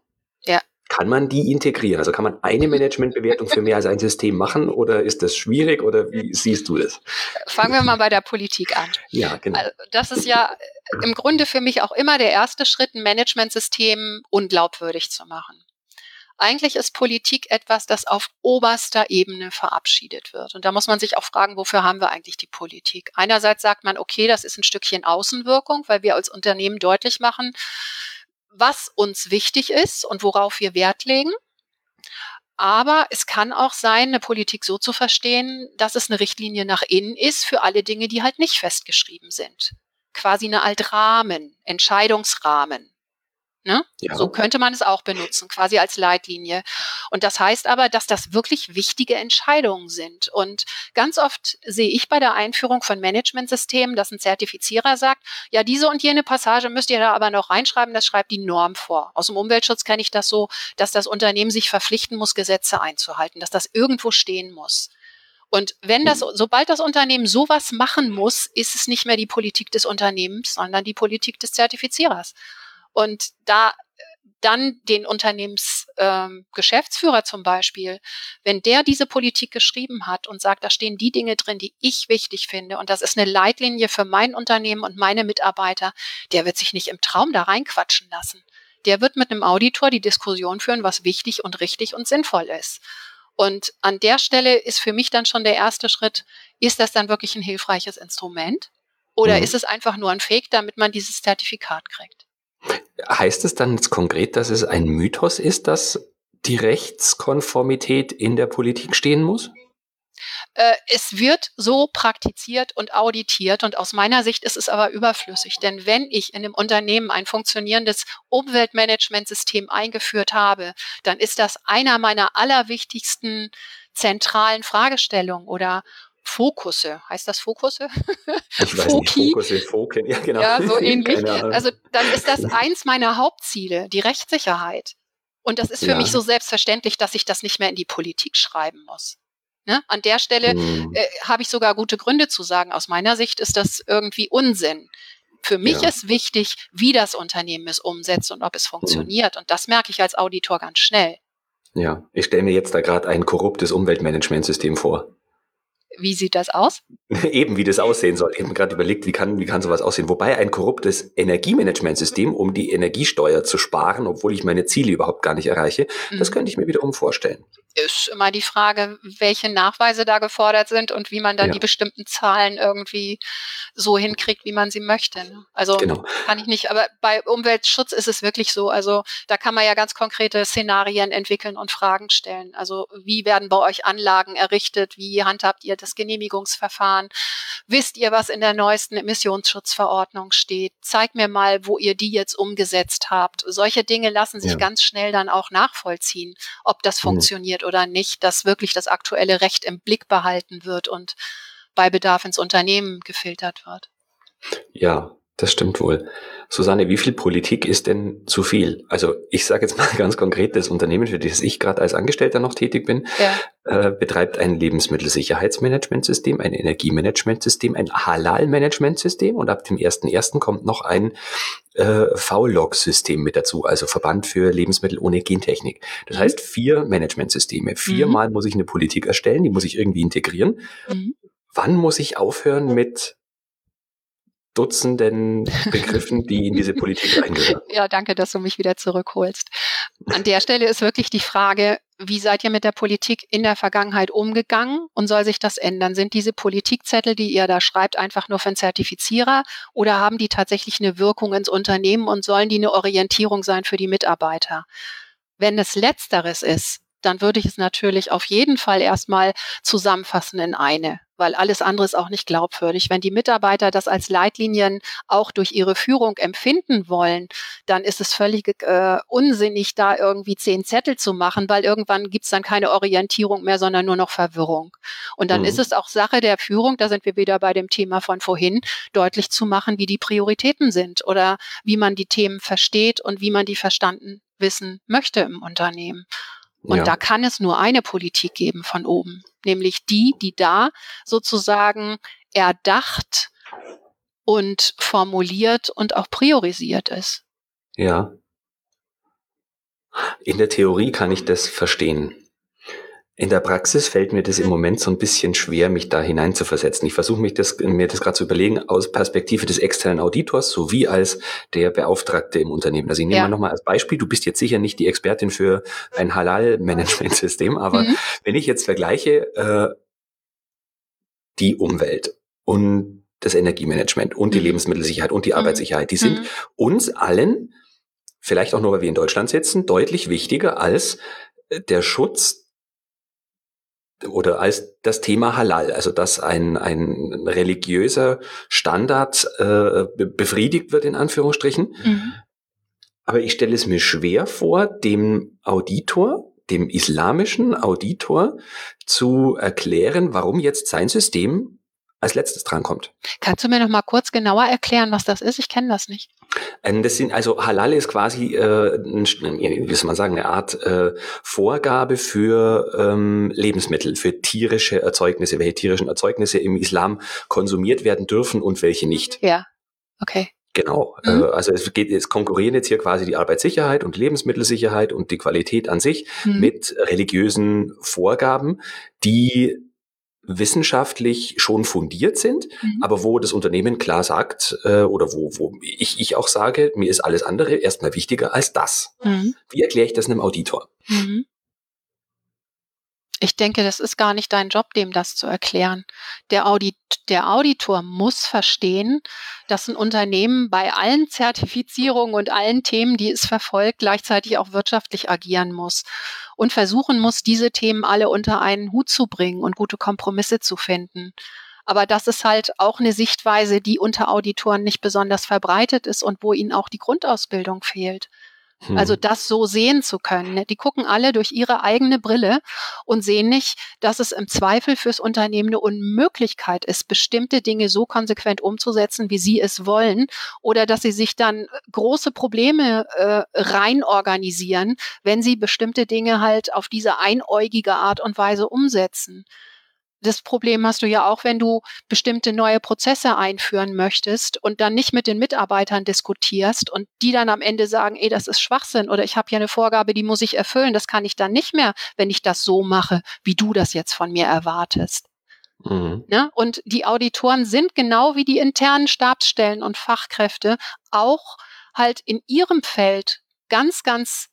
Ja. Kann man die integrieren? Also kann man eine Managementbewertung für mehr als ein System machen oder ist das schwierig oder wie siehst du das? Fangen wir mal bei der Politik an. Ja, genau. Also das ist ja im Grunde für mich auch immer der erste Schritt, ein Managementsystem unglaubwürdig zu machen. Eigentlich ist Politik etwas, das auf oberster Ebene verabschiedet wird. Und da muss man sich auch fragen, wofür haben wir eigentlich die Politik? Einerseits sagt man, okay, das ist ein Stückchen Außenwirkung, weil wir als Unternehmen deutlich machen, was uns wichtig ist und worauf wir Wert legen. Aber es kann auch sein, eine Politik so zu verstehen, dass es eine Richtlinie nach innen ist für alle Dinge, die halt nicht festgeschrieben sind quasi eine Art Rahmen, Entscheidungsrahmen. Ne? Ja. So könnte man es auch benutzen, quasi als Leitlinie. Und das heißt aber, dass das wirklich wichtige Entscheidungen sind. Und ganz oft sehe ich bei der Einführung von Managementsystemen, dass ein Zertifizierer sagt, ja, diese und jene Passage müsst ihr da aber noch reinschreiben, das schreibt die Norm vor. Aus dem Umweltschutz kenne ich das so, dass das Unternehmen sich verpflichten muss, Gesetze einzuhalten, dass das irgendwo stehen muss. Und wenn das, sobald das Unternehmen sowas machen muss, ist es nicht mehr die Politik des Unternehmens, sondern die Politik des Zertifizierers. Und da dann den Unternehmensgeschäftsführer ähm, zum Beispiel, wenn der diese Politik geschrieben hat und sagt, da stehen die Dinge drin, die ich wichtig finde und das ist eine Leitlinie für mein Unternehmen und meine Mitarbeiter, der wird sich nicht im Traum da reinquatschen lassen der wird mit einem Auditor die Diskussion führen, was wichtig und richtig und sinnvoll ist. Und an der Stelle ist für mich dann schon der erste Schritt, ist das dann wirklich ein hilfreiches Instrument? Oder mhm. ist es einfach nur ein Fake, damit man dieses Zertifikat kriegt? Heißt es dann jetzt konkret, dass es ein Mythos ist, dass die Rechtskonformität in der Politik stehen muss? Äh, es wird so praktiziert und auditiert und aus meiner Sicht ist es aber überflüssig. Denn wenn ich in einem Unternehmen ein funktionierendes Umweltmanagementsystem eingeführt habe, dann ist das einer meiner allerwichtigsten zentralen Fragestellungen oder Fokusse. Heißt das Fokusse? Ich weiß Foki. nicht, Fokusse, Foken, ja genau. Ja, so ähnlich. Also dann ist das eins meiner Hauptziele, die Rechtssicherheit. Und das ist für ja. mich so selbstverständlich, dass ich das nicht mehr in die Politik schreiben muss. Ne? An der Stelle mhm. äh, habe ich sogar gute Gründe zu sagen. Aus meiner Sicht ist das irgendwie Unsinn. Für mich ja. ist wichtig, wie das Unternehmen es umsetzt und ob es mhm. funktioniert. Mhm. Und das merke ich als Auditor ganz schnell. Ja, ich stelle mir jetzt da gerade ein korruptes Umweltmanagementsystem vor. Wie sieht das aus? Eben, wie das aussehen soll. Ich habe mir gerade überlegt, wie kann, wie kann sowas aussehen? Wobei ein korruptes Energiemanagementsystem, um die Energiesteuer zu sparen, obwohl ich meine Ziele überhaupt gar nicht erreiche, mhm. das könnte ich mir wiederum vorstellen. Ist immer die Frage, welche Nachweise da gefordert sind und wie man dann ja. die bestimmten Zahlen irgendwie so hinkriegt, wie man sie möchte. Ne? Also genau. kann ich nicht, aber bei Umweltschutz ist es wirklich so. Also da kann man ja ganz konkrete Szenarien entwickeln und Fragen stellen. Also wie werden bei euch Anlagen errichtet? Wie handhabt ihr das Genehmigungsverfahren? Wisst ihr, was in der neuesten Emissionsschutzverordnung steht? Zeigt mir mal, wo ihr die jetzt umgesetzt habt. Solche Dinge lassen sich ja. ganz schnell dann auch nachvollziehen, ob das mhm. funktioniert oder nicht, dass wirklich das aktuelle Recht im Blick behalten wird und bei Bedarf ins Unternehmen gefiltert wird. Ja, das stimmt wohl. Susanne, wie viel Politik ist denn zu viel? Also ich sage jetzt mal ganz konkret, das Unternehmen, für das ich gerade als Angestellter noch tätig bin, ja. äh, betreibt ein Lebensmittelsicherheitsmanagementsystem, ein Energiemanagementsystem, ein Halal-Managementsystem und ab dem 1.1. kommt noch ein äh, V-Log-System mit dazu, also Verband für Lebensmittel ohne Gentechnik. Das heißt vier Managementsysteme. Viermal mhm. muss ich eine Politik erstellen, die muss ich irgendwie integrieren. Mhm. Wann muss ich aufhören mit Dutzenden Begriffen, die in diese Politik eingehören. Ja, danke, dass du mich wieder zurückholst. An der Stelle ist wirklich die Frage, wie seid ihr mit der Politik in der Vergangenheit umgegangen und soll sich das ändern? Sind diese Politikzettel, die ihr da schreibt, einfach nur für einen Zertifizierer oder haben die tatsächlich eine Wirkung ins Unternehmen und sollen die eine Orientierung sein für die Mitarbeiter? Wenn es letzteres ist, dann würde ich es natürlich auf jeden Fall erstmal zusammenfassen in eine weil alles andere ist auch nicht glaubwürdig. Wenn die Mitarbeiter das als Leitlinien auch durch ihre Führung empfinden wollen, dann ist es völlig äh, unsinnig, da irgendwie zehn Zettel zu machen, weil irgendwann gibt es dann keine Orientierung mehr, sondern nur noch Verwirrung. Und dann mhm. ist es auch Sache der Führung, da sind wir wieder bei dem Thema von vorhin, deutlich zu machen, wie die Prioritäten sind oder wie man die Themen versteht und wie man die verstanden wissen möchte im Unternehmen. Und ja. da kann es nur eine Politik geben von oben, nämlich die, die da sozusagen erdacht und formuliert und auch priorisiert ist. Ja. In der Theorie kann ich das verstehen. In der Praxis fällt mir das im Moment so ein bisschen schwer, mich da hineinzuversetzen. Ich versuche mich das, mir das gerade zu überlegen aus Perspektive des externen Auditors sowie als der Beauftragte im Unternehmen. Also ich nehme ja. mal nochmal als Beispiel, du bist jetzt sicher nicht die Expertin für ein Halal-Management-System, aber mhm. wenn ich jetzt vergleiche äh, die Umwelt und das Energiemanagement und die mhm. Lebensmittelsicherheit und die mhm. Arbeitssicherheit, die sind mhm. uns allen, vielleicht auch nur, weil wir in Deutschland sitzen, deutlich wichtiger als der Schutz oder als das Thema Halal, also dass ein, ein religiöser Standard äh, befriedigt wird, in Anführungsstrichen. Mhm. Aber ich stelle es mir schwer vor, dem Auditor, dem islamischen Auditor zu erklären, warum jetzt sein System als letztes drankommt. Kannst du mir noch mal kurz genauer erklären, was das ist? Ich kenne das nicht. Ähm, das sind also Halal ist quasi, äh, wie soll man sagen, eine Art äh, Vorgabe für ähm, Lebensmittel, für tierische Erzeugnisse, welche tierischen Erzeugnisse im Islam konsumiert werden dürfen und welche nicht. Ja, okay. Genau. Mhm. Äh, also es geht, es konkurrieren jetzt hier quasi die Arbeitssicherheit und Lebensmittelsicherheit und die Qualität an sich mhm. mit religiösen Vorgaben, die wissenschaftlich schon fundiert sind, mhm. aber wo das Unternehmen klar sagt äh, oder wo, wo ich, ich auch sage, mir ist alles andere erstmal wichtiger als das. Mhm. Wie erkläre ich das einem Auditor? Mhm. Ich denke, das ist gar nicht dein Job, dem das zu erklären. Der, Audit der Auditor muss verstehen, dass ein Unternehmen bei allen Zertifizierungen und allen Themen, die es verfolgt, gleichzeitig auch wirtschaftlich agieren muss und versuchen muss, diese Themen alle unter einen Hut zu bringen und gute Kompromisse zu finden. Aber das ist halt auch eine Sichtweise, die unter Auditoren nicht besonders verbreitet ist und wo ihnen auch die Grundausbildung fehlt. Hm. Also das so sehen zu können. Ne? Die gucken alle durch ihre eigene Brille und sehen nicht, dass es im Zweifel fürs Unternehmen eine Unmöglichkeit ist, bestimmte Dinge so konsequent umzusetzen, wie sie es wollen, oder dass sie sich dann große Probleme äh, rein organisieren, wenn sie bestimmte Dinge halt auf diese einäugige Art und Weise umsetzen das Problem hast du ja auch, wenn du bestimmte neue Prozesse einführen möchtest und dann nicht mit den Mitarbeitern diskutierst und die dann am Ende sagen, ey, das ist Schwachsinn oder ich habe ja eine Vorgabe, die muss ich erfüllen. Das kann ich dann nicht mehr, wenn ich das so mache, wie du das jetzt von mir erwartest. Mhm. Ne? und die Auditoren sind genau wie die internen Stabsstellen und Fachkräfte auch halt in ihrem Feld ganz, ganz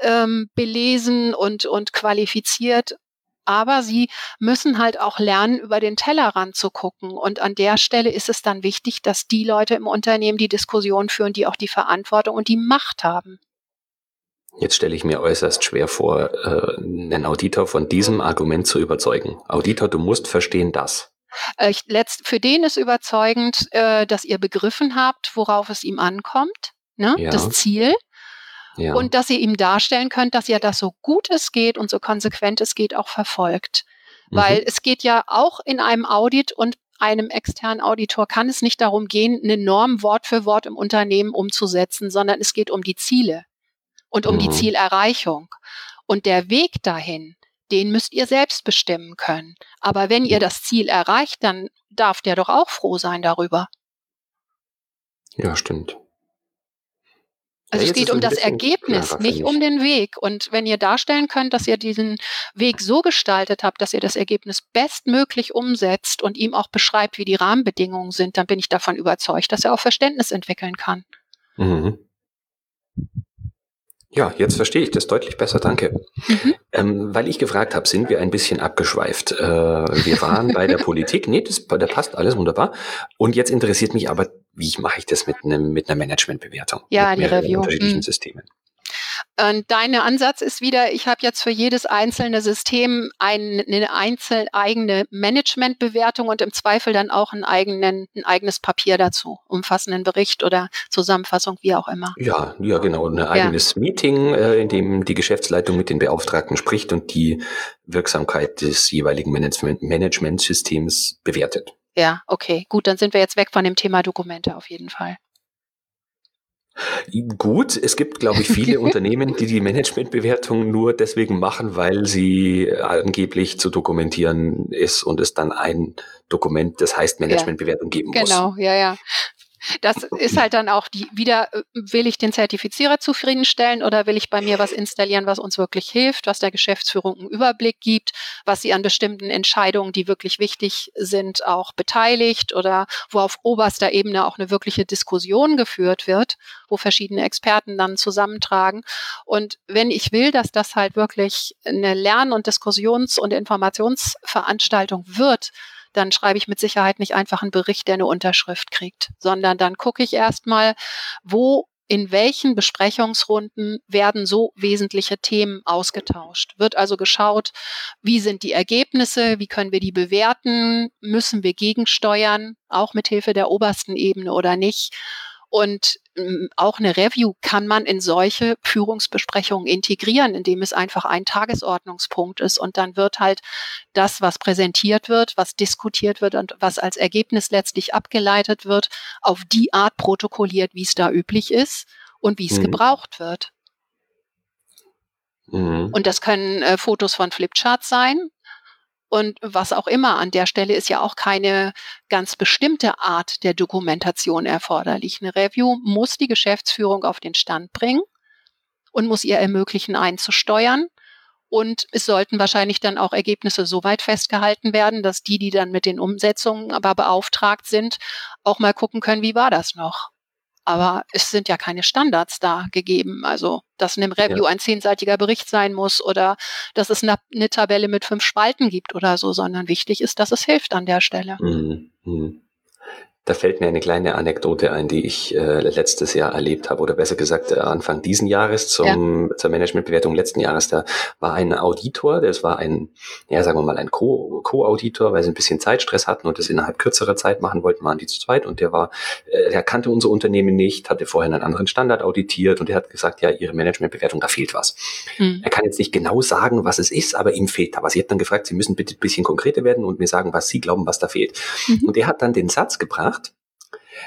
ähm, belesen und, und qualifiziert aber sie müssen halt auch lernen, über den Tellerrand zu gucken. Und an der Stelle ist es dann wichtig, dass die Leute im Unternehmen die Diskussion führen, die auch die Verantwortung und die Macht haben. Jetzt stelle ich mir äußerst schwer vor, äh, einen Auditor von diesem Argument zu überzeugen. Auditor, du musst verstehen das. Äh, letzt, für den ist überzeugend, äh, dass ihr begriffen habt, worauf es ihm ankommt, ne? Ja. das Ziel. Ja. Und dass ihr ihm darstellen könnt, dass ihr das so gut es geht und so konsequent es geht auch verfolgt. Mhm. Weil es geht ja auch in einem Audit und einem externen Auditor kann es nicht darum gehen, eine Norm Wort für Wort im Unternehmen umzusetzen, sondern es geht um die Ziele und um mhm. die Zielerreichung. Und der Weg dahin, den müsst ihr selbst bestimmen können. Aber wenn ihr das Ziel erreicht, dann darf der doch auch froh sein darüber. Ja, stimmt. Also ja, es geht um das Ergebnis, klarer, nicht um den Weg. Und wenn ihr darstellen könnt, dass ihr diesen Weg so gestaltet habt, dass ihr das Ergebnis bestmöglich umsetzt und ihm auch beschreibt, wie die Rahmenbedingungen sind, dann bin ich davon überzeugt, dass er auch Verständnis entwickeln kann. Mhm. Ja, jetzt verstehe ich das deutlich besser, danke. Mhm. Ähm, weil ich gefragt habe, sind wir ein bisschen abgeschweift. Äh, wir waren bei der Politik, nee, das, das passt alles wunderbar. Und jetzt interessiert mich aber, wie mache ich das mit, einem, mit einer Managementbewertung? Ja, die Review. Unterschiedlichen mhm. Systemen. Und dein Ansatz ist wieder, ich habe jetzt für jedes einzelne System ein, eine einzelne eigene Managementbewertung und im Zweifel dann auch einen eigenen, ein eigenes Papier dazu, umfassenden Bericht oder Zusammenfassung, wie auch immer. Ja, ja, genau. Ein eigenes ja. Meeting, äh, in dem die Geschäftsleitung mit den Beauftragten spricht und die Wirksamkeit des jeweiligen Management Managementsystems bewertet. Ja, okay, gut, dann sind wir jetzt weg von dem Thema Dokumente auf jeden Fall. Gut, es gibt, glaube ich, viele Unternehmen, die die Managementbewertung nur deswegen machen, weil sie angeblich zu dokumentieren ist und es dann ein Dokument, das heißt Managementbewertung geben muss. Genau, ja, ja. Das ist halt dann auch die, wieder, äh, will ich den Zertifizierer zufriedenstellen oder will ich bei mir was installieren, was uns wirklich hilft, was der Geschäftsführung einen Überblick gibt, was sie an bestimmten Entscheidungen, die wirklich wichtig sind, auch beteiligt oder wo auf oberster Ebene auch eine wirkliche Diskussion geführt wird, wo verschiedene Experten dann zusammentragen. Und wenn ich will, dass das halt wirklich eine Lern- und Diskussions- und Informationsveranstaltung wird, dann schreibe ich mit Sicherheit nicht einfach einen Bericht, der eine Unterschrift kriegt, sondern dann gucke ich erstmal, wo in welchen Besprechungsrunden werden so wesentliche Themen ausgetauscht. Wird also geschaut, wie sind die Ergebnisse, wie können wir die bewerten, müssen wir gegensteuern, auch mit Hilfe der obersten Ebene oder nicht. Und ähm, auch eine Review kann man in solche Führungsbesprechungen integrieren, indem es einfach ein Tagesordnungspunkt ist. Und dann wird halt das, was präsentiert wird, was diskutiert wird und was als Ergebnis letztlich abgeleitet wird, auf die Art protokolliert, wie es da üblich ist und wie es mhm. gebraucht wird. Mhm. Und das können äh, Fotos von Flipcharts sein, und was auch immer. An der Stelle ist ja auch keine ganz bestimmte Art der Dokumentation erforderlich. Eine Review muss die Geschäftsführung auf den Stand bringen und muss ihr ermöglichen, einzusteuern Und es sollten wahrscheinlich dann auch Ergebnisse so weit festgehalten werden, dass die, die dann mit den Umsetzungen aber beauftragt sind, auch mal gucken können, wie war das noch? Aber es sind ja keine Standards da gegeben. Also, dass in einem Review ja. ein zehnseitiger Bericht sein muss oder dass es eine, eine, Tabelle mit fünf Spalten gibt oder so, sondern wichtig ist, dass es hilft an der Stelle. Mhm. Mhm. Da fällt mir eine kleine Anekdote ein, die ich äh, letztes Jahr erlebt habe, oder besser gesagt äh, Anfang diesen Jahres zum, ja. zur Managementbewertung letzten Jahres. Da war ein Auditor, das war ein, ja sagen wir mal, ein Co-Auditor, weil sie ein bisschen Zeitstress hatten und das innerhalb kürzerer Zeit machen wollten, waren die zu zweit und der war, äh, der kannte unser Unternehmen nicht, hatte vorher einen anderen Standard auditiert und der hat gesagt, ja, ihre Managementbewertung, da fehlt was. Hm. Er kann jetzt nicht genau sagen, was es ist, aber ihm fehlt da was. Ich habe dann gefragt, Sie müssen bitte ein bisschen konkreter werden und mir sagen, was Sie glauben, was da fehlt. Mhm. Und er hat dann den Satz gebracht,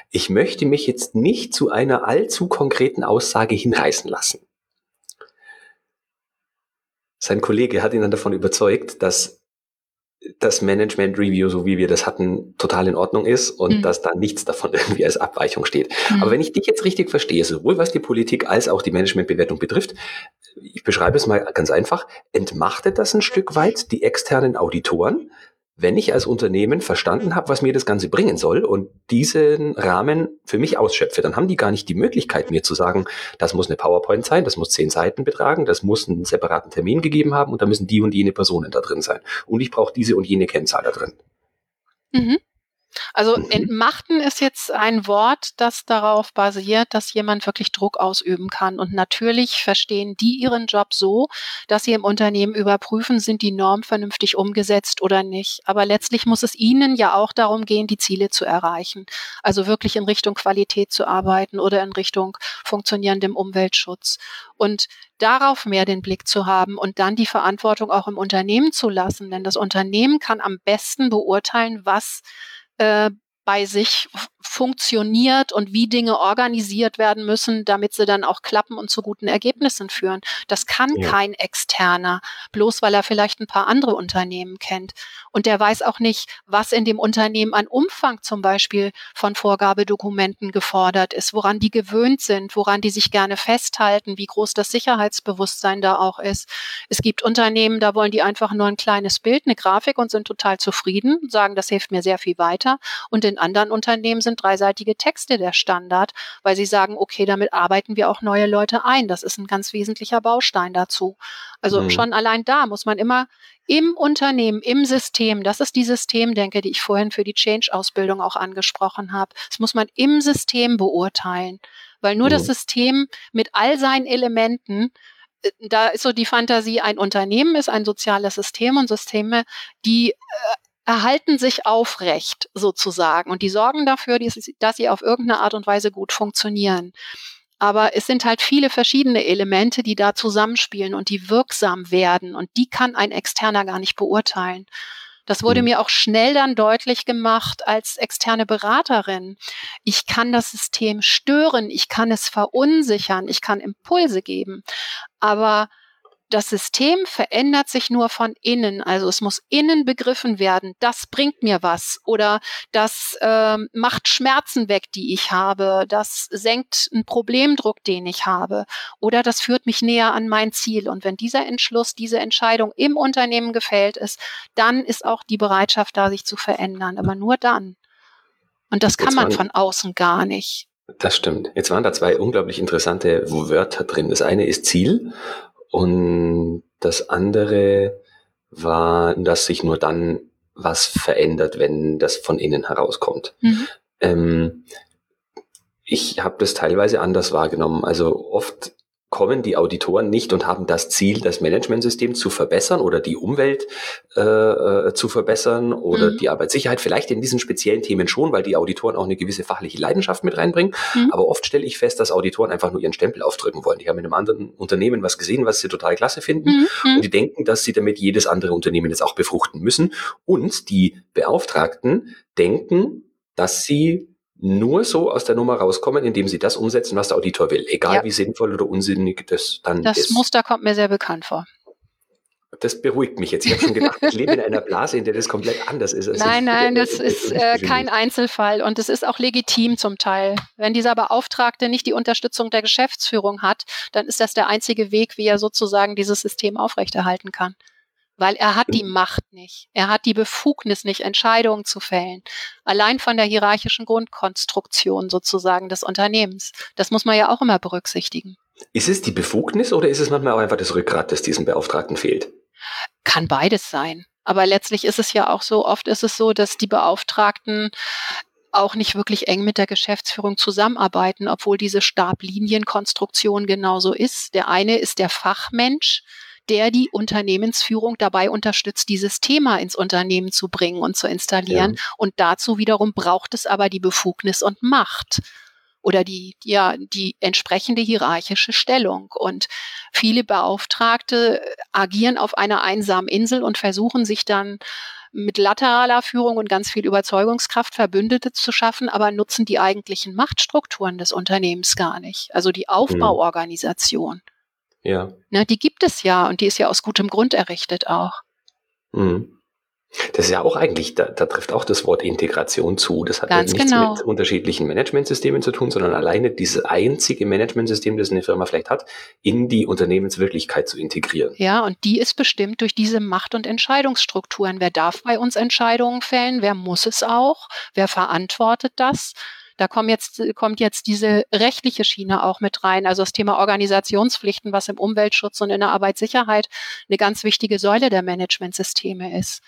ich möchte mich jetzt nicht zu einer allzu konkreten Aussage hinreißen lassen. Sein Kollege hat ihn dann davon überzeugt, dass das Management Review, so wie wir das hatten, total in Ordnung ist und mhm. dass da nichts davon irgendwie als Abweichung steht. Mhm. Aber wenn ich dich jetzt richtig verstehe, sowohl was die Politik als auch die Managementbewertung betrifft, ich beschreibe es mal ganz einfach, entmachtet das ein Stück weit die externen Auditoren, wenn ich als Unternehmen verstanden habe, was mir das Ganze bringen soll und diesen Rahmen für mich ausschöpfe, dann haben die gar nicht die Möglichkeit, mir zu sagen, das muss eine PowerPoint sein, das muss zehn Seiten betragen, das muss einen separaten Termin gegeben haben und da müssen die und jene Personen da drin sein. Und ich brauche diese und jene Kennzahl da drin. Mhm. Also mhm. entmachten ist jetzt ein Wort, das darauf basiert, dass jemand wirklich Druck ausüben kann. Und natürlich verstehen die ihren Job so, dass sie im Unternehmen überprüfen, sind die Normen vernünftig umgesetzt oder nicht. Aber letztlich muss es ihnen ja auch darum gehen, die Ziele zu erreichen. Also wirklich in Richtung Qualität zu arbeiten oder in Richtung funktionierendem Umweltschutz. Und darauf mehr den Blick zu haben und dann die Verantwortung auch im Unternehmen zu lassen. Denn das Unternehmen kann am besten beurteilen, was äh, bei sich funktioniert und wie Dinge organisiert werden müssen, damit sie dann auch klappen und zu guten Ergebnissen führen. Das kann ja. kein Externer, bloß weil er vielleicht ein paar andere Unternehmen kennt. Und der weiß auch nicht, was in dem Unternehmen an Umfang zum Beispiel von Vorgabedokumenten gefordert ist, woran die gewöhnt sind, woran die sich gerne festhalten, wie groß das Sicherheitsbewusstsein da auch ist. Es gibt Unternehmen, da wollen die einfach nur ein kleines Bild, eine Grafik und sind total zufrieden, sagen, das hilft mir sehr viel weiter. Und in anderen Unternehmen sind dreiseitige Texte der Standard, weil sie sagen, okay, damit arbeiten wir auch neue Leute ein. Das ist ein ganz wesentlicher Baustein dazu. Also mhm. schon allein da muss man immer im Unternehmen, im System, das ist die Systemdenke, die ich vorhin für die Change-Ausbildung auch angesprochen habe. Das muss man im System beurteilen, weil nur mhm. das System mit all seinen Elementen äh, da ist so die Fantasie, ein Unternehmen ist ein soziales System und Systeme, die äh, erhalten sich aufrecht sozusagen und die sorgen dafür, dass sie auf irgendeine Art und Weise gut funktionieren. Aber es sind halt viele verschiedene Elemente, die da zusammenspielen und die wirksam werden und die kann ein Externer gar nicht beurteilen. Das wurde mhm. mir auch schnell dann deutlich gemacht als externe Beraterin. Ich kann das System stören, ich kann es verunsichern, ich kann Impulse geben, aber das System verändert sich nur von innen. Also es muss innen begriffen werden, das bringt mir was oder das ähm, macht Schmerzen weg, die ich habe, das senkt einen Problemdruck, den ich habe oder das führt mich näher an mein Ziel. Und wenn dieser Entschluss, diese Entscheidung im Unternehmen gefällt ist, dann ist auch die Bereitschaft da, sich zu verändern. Aber nur dann. Und das kann man von außen gar nicht. Das stimmt. Jetzt waren da zwei unglaublich interessante Wörter drin. Das eine ist Ziel und das andere war, dass sich nur dann was verändert, wenn das von innen herauskommt. Mhm. Ähm, ich habe das teilweise anders wahrgenommen. Also oft kommen die Auditoren nicht und haben das Ziel, das Managementsystem zu verbessern oder die Umwelt äh, äh, zu verbessern oder mhm. die Arbeitssicherheit. Vielleicht in diesen speziellen Themen schon, weil die Auditoren auch eine gewisse fachliche Leidenschaft mit reinbringen. Mhm. Aber oft stelle ich fest, dass Auditoren einfach nur ihren Stempel aufdrücken wollen. Die haben in einem anderen Unternehmen was gesehen, was sie total klasse finden mhm. mhm. und die denken, dass sie damit jedes andere Unternehmen jetzt auch befruchten müssen. Und die Beauftragten denken, dass sie nur so aus der Nummer rauskommen, indem sie das umsetzen, was der Auditor will. Egal ja. wie sinnvoll oder unsinnig das dann das ist. Das Muster kommt mir sehr bekannt vor. das beruhigt mich jetzt. Ich habe schon gedacht, ich lebe in einer Blase, in der das komplett anders ist. nein, nein, das ist äh, kein Einzelfall und es ist auch legitim zum Teil. Wenn dieser Beauftragte nicht die Unterstützung der Geschäftsführung hat, dann ist das der einzige Weg, wie er sozusagen dieses System aufrechterhalten kann. Weil er hat die Macht nicht. Er hat die Befugnis nicht, Entscheidungen zu fällen. Allein von der hierarchischen Grundkonstruktion sozusagen des Unternehmens. Das muss man ja auch immer berücksichtigen. Ist es die Befugnis oder ist es manchmal auch einfach das Rückgrat, das diesem Beauftragten fehlt? Kann beides sein. Aber letztlich ist es ja auch so, oft ist es so, dass die Beauftragten auch nicht wirklich eng mit der Geschäftsführung zusammenarbeiten, obwohl diese Stablinienkonstruktion genauso ist. Der eine ist der Fachmensch, der die Unternehmensführung dabei unterstützt, dieses Thema ins Unternehmen zu bringen und zu installieren. Ja. Und dazu wiederum braucht es aber die Befugnis und Macht oder die, ja, die entsprechende hierarchische Stellung. Und viele Beauftragte agieren auf einer einsamen Insel und versuchen sich dann mit lateraler Führung und ganz viel Überzeugungskraft Verbündete zu schaffen, aber nutzen die eigentlichen Machtstrukturen des Unternehmens gar nicht. Also die mhm. Aufbauorganisation. Ja. Ne, die gibt es ja und die ist ja aus gutem Grund errichtet auch. Mhm. Das ist ja auch eigentlich, da, da trifft auch das Wort Integration zu. Das hat Ganz ja nichts genau. mit unterschiedlichen Managementsystemen zu tun, sondern alleine dieses einzige Managementsystem, das eine Firma vielleicht hat, in die Unternehmenswirklichkeit zu integrieren. Ja, und die ist bestimmt durch diese Macht- und Entscheidungsstrukturen. Wer darf bei uns Entscheidungen fällen? Wer muss es auch? Wer verantwortet das? Da kommt jetzt, kommt jetzt diese rechtliche Schiene auch mit rein. Also das Thema Organisationspflichten, was im Umweltschutz und in der Arbeitssicherheit eine ganz wichtige Säule der Managementsysteme ist.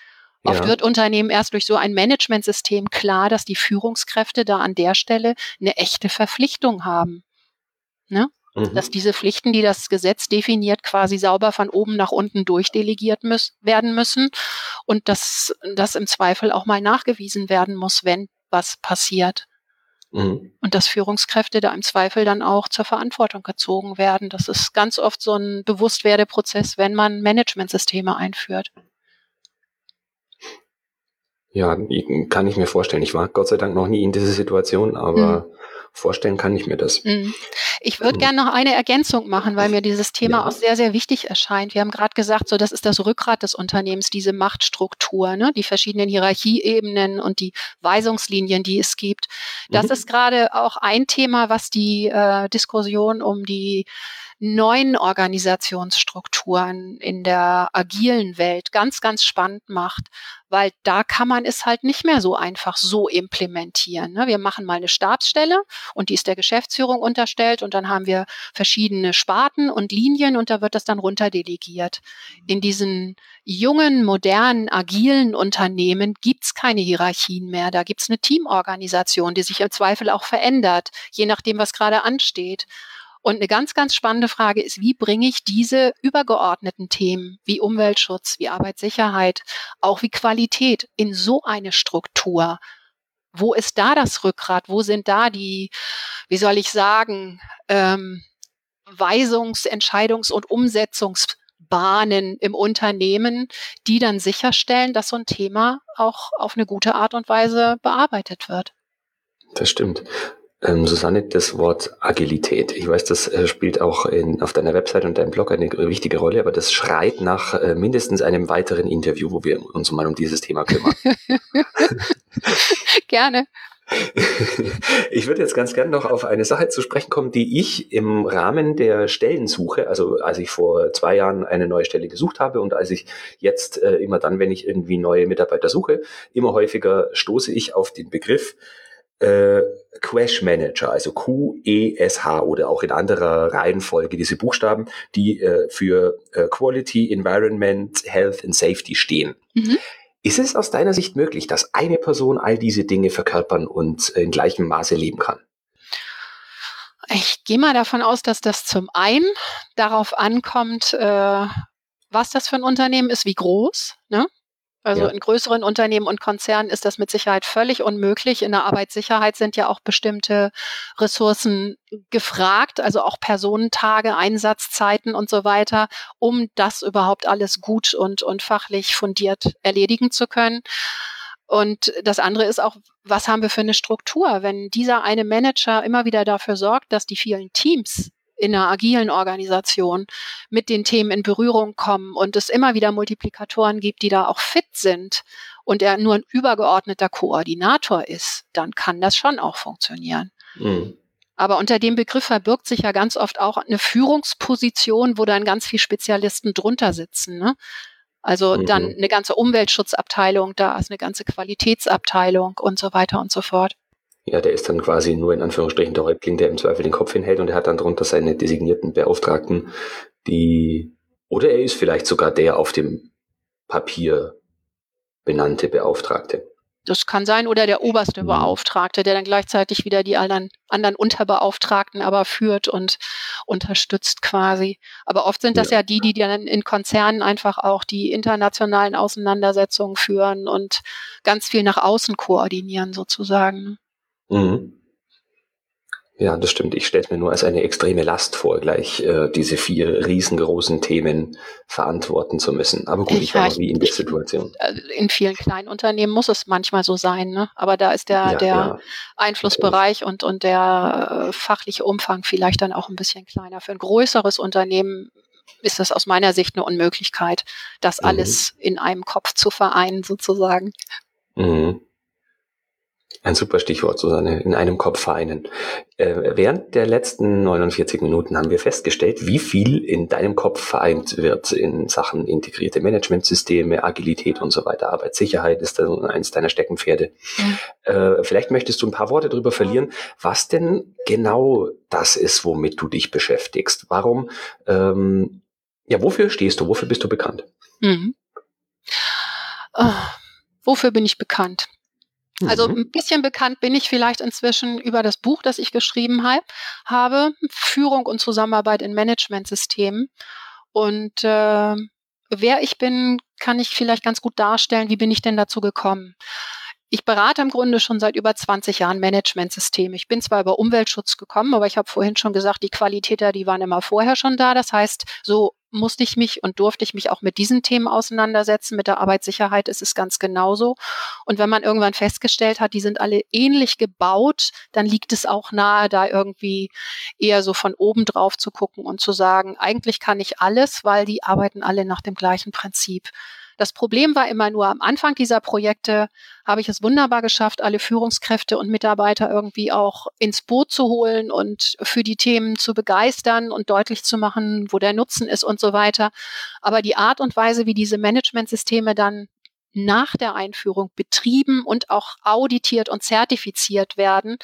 Oft ja. wird Unternehmen erst durch so ein Managementsystem klar, dass die Führungskräfte da an der Stelle eine echte Verpflichtung haben. Ne? Mhm. Dass diese Pflichten, die das Gesetz definiert, quasi sauber von oben nach unten durchdelegiert müß, werden müssen und dass das im Zweifel auch mal nachgewiesen werden muss, wenn was passiert. Mhm. Und dass Führungskräfte da im Zweifel dann auch zur Verantwortung gezogen werden. Das ist ganz oft so ein Bewusstwerdeprozess, wenn man Managementsysteme einführt. Ja, kann ich mir vorstellen. Ich war Gott sei Dank noch nie in dieser Situation, aber mhm. Vorstellen kann ich mir das. Mhm. Ich würde mhm. gerne noch eine Ergänzung machen, weil mir dieses Thema ja. auch sehr, sehr wichtig erscheint. Wir haben gerade gesagt, so das ist das Rückgrat des Unternehmens, diese Machtstruktur, ne? die verschiedenen Hierarchieebenen und die Weisungslinien, die es gibt. Das mhm. ist gerade auch ein Thema, was die äh, Diskussion um die neuen Organisationsstrukturen in der agilen Welt ganz, ganz spannend macht, weil da kann man es halt nicht mehr so einfach so implementieren. Ne? Wir machen mal eine Stabsstelle und die ist der Geschäftsführung unterstellt und dann haben wir verschiedene Sparten und Linien und da wird das dann runterdelegiert. In diesen jungen, modernen, agilen Unternehmen gibt's keine Hierarchien mehr. Da gibt's eine Teamorganisation, die sich im Zweifel auch verändert, je nachdem, was gerade ansteht. Und eine ganz, ganz spannende Frage ist, wie bringe ich diese übergeordneten Themen wie Umweltschutz, wie Arbeitssicherheit, auch wie Qualität in so eine Struktur? Wo ist da das Rückgrat? Wo sind da die, wie soll ich sagen, ähm, Weisungs-, Entscheidungs- und Umsetzungsbahnen im Unternehmen, die dann sicherstellen, dass so ein Thema auch auf eine gute Art und Weise bearbeitet wird. Das stimmt. Ähm, Susanne, das Wort Agilität. Ich weiß, das äh, spielt auch in, auf deiner Website und deinem Blog eine wichtige Rolle, aber das schreit nach äh, mindestens einem weiteren Interview, wo wir uns mal um dieses Thema kümmern. Gerne. Ich würde jetzt ganz gern noch auf eine Sache zu sprechen kommen, die ich im Rahmen der Stellensuche, also als ich vor zwei Jahren eine neue Stelle gesucht habe und als ich jetzt äh, immer dann, wenn ich irgendwie neue Mitarbeiter suche, immer häufiger stoße ich auf den Begriff äh, Quash Manager, also Q-E-S-H oder auch in anderer Reihenfolge diese Buchstaben, die äh, für äh, Quality, Environment, Health and Safety stehen. Mhm. Ist es aus deiner Sicht möglich, dass eine Person all diese Dinge verkörpern und in gleichem Maße leben kann? Ich gehe mal davon aus, dass das zum einen darauf ankommt, äh, was das für ein Unternehmen ist, wie groß. Ne? Also ja. in größeren Unternehmen und Konzernen ist das mit Sicherheit völlig unmöglich. In der Arbeitssicherheit sind ja auch bestimmte Ressourcen gefragt, also auch Personentage, Einsatzzeiten und so weiter, um das überhaupt alles gut und, und fachlich fundiert erledigen zu können. Und das andere ist auch, was haben wir für eine Struktur? Wenn dieser eine Manager immer wieder dafür sorgt, dass die vielen Teams in einer agilen Organisation mit den Themen in Berührung kommen und es immer wieder Multiplikatoren gibt, die da auch fit sind und er nur ein übergeordneter Koordinator ist, dann kann das schon auch funktionieren. Mhm. Aber unter dem Begriff verbirgt sich ja ganz oft auch eine Führungsposition, wo dann ganz viele Spezialisten drunter sitzen. Ne? Also mhm. dann eine ganze Umweltschutzabteilung, da ist eine ganze Qualitätsabteilung und so weiter und so fort. Ja, der ist dann quasi nur in Anführungsstrichen der Häuptling, der im Zweifel den Kopf hinhält und er hat dann drunter seine designierten Beauftragten, die, oder er ist vielleicht sogar der auf dem Papier benannte Beauftragte. Das kann sein, oder der oberste mhm. Beauftragte, der dann gleichzeitig wieder die anderen, anderen Unterbeauftragten aber führt und unterstützt quasi. Aber oft sind das ja, ja die, die dann in Konzernen einfach auch die internationalen Auseinandersetzungen führen und ganz viel nach außen koordinieren sozusagen. Mhm. Ja, das stimmt. Ich stelle es mir nur als eine extreme Last vor, gleich äh, diese vier riesengroßen Themen verantworten zu müssen. Aber gut, ich, ich war noch nie in der Situation. Äh, in vielen kleinen Unternehmen muss es manchmal so sein, ne? Aber da ist der, ja, der ja. Einflussbereich und, und der äh, fachliche Umfang vielleicht dann auch ein bisschen kleiner. Für ein größeres Unternehmen ist das aus meiner Sicht eine Unmöglichkeit, das mhm. alles in einem Kopf zu vereinen, sozusagen. Mhm. Ein super Stichwort, Susanne, in einem Kopf vereinen. Äh, während der letzten 49 Minuten haben wir festgestellt, wie viel in deinem Kopf vereint wird in Sachen integrierte Managementsysteme, Agilität und so weiter. Arbeitssicherheit ist eins deiner Steckenpferde. Mhm. Äh, vielleicht möchtest du ein paar Worte darüber verlieren, was denn genau das ist, womit du dich beschäftigst. Warum, ähm, ja, wofür stehst du? Wofür bist du bekannt? Mhm. Oh, wofür bin ich bekannt? Also mhm. ein bisschen bekannt bin ich vielleicht inzwischen über das Buch, das ich geschrieben habe, Führung und Zusammenarbeit in Managementsystemen. Und äh, wer ich bin, kann ich vielleicht ganz gut darstellen. Wie bin ich denn dazu gekommen? Ich berate im Grunde schon seit über 20 Jahren Managementsysteme. Ich bin zwar über Umweltschutz gekommen, aber ich habe vorhin schon gesagt, die Qualitäter, die waren immer vorher schon da. Das heißt, so musste ich mich und durfte ich mich auch mit diesen Themen auseinandersetzen. Mit der Arbeitssicherheit ist es ganz genauso. Und wenn man irgendwann festgestellt hat, die sind alle ähnlich gebaut, dann liegt es auch nahe, da irgendwie eher so von oben drauf zu gucken und zu sagen, eigentlich kann ich alles, weil die arbeiten alle nach dem gleichen Prinzip. Das Problem war immer nur am Anfang dieser Projekte habe ich es wunderbar geschafft, alle Führungskräfte und Mitarbeiter irgendwie auch ins Boot zu holen und für die Themen zu begeistern und deutlich zu machen, wo der Nutzen ist und so weiter. Aber die Art und Weise, wie diese Managementsysteme dann nach der Einführung betrieben und auch auditiert und zertifiziert werden,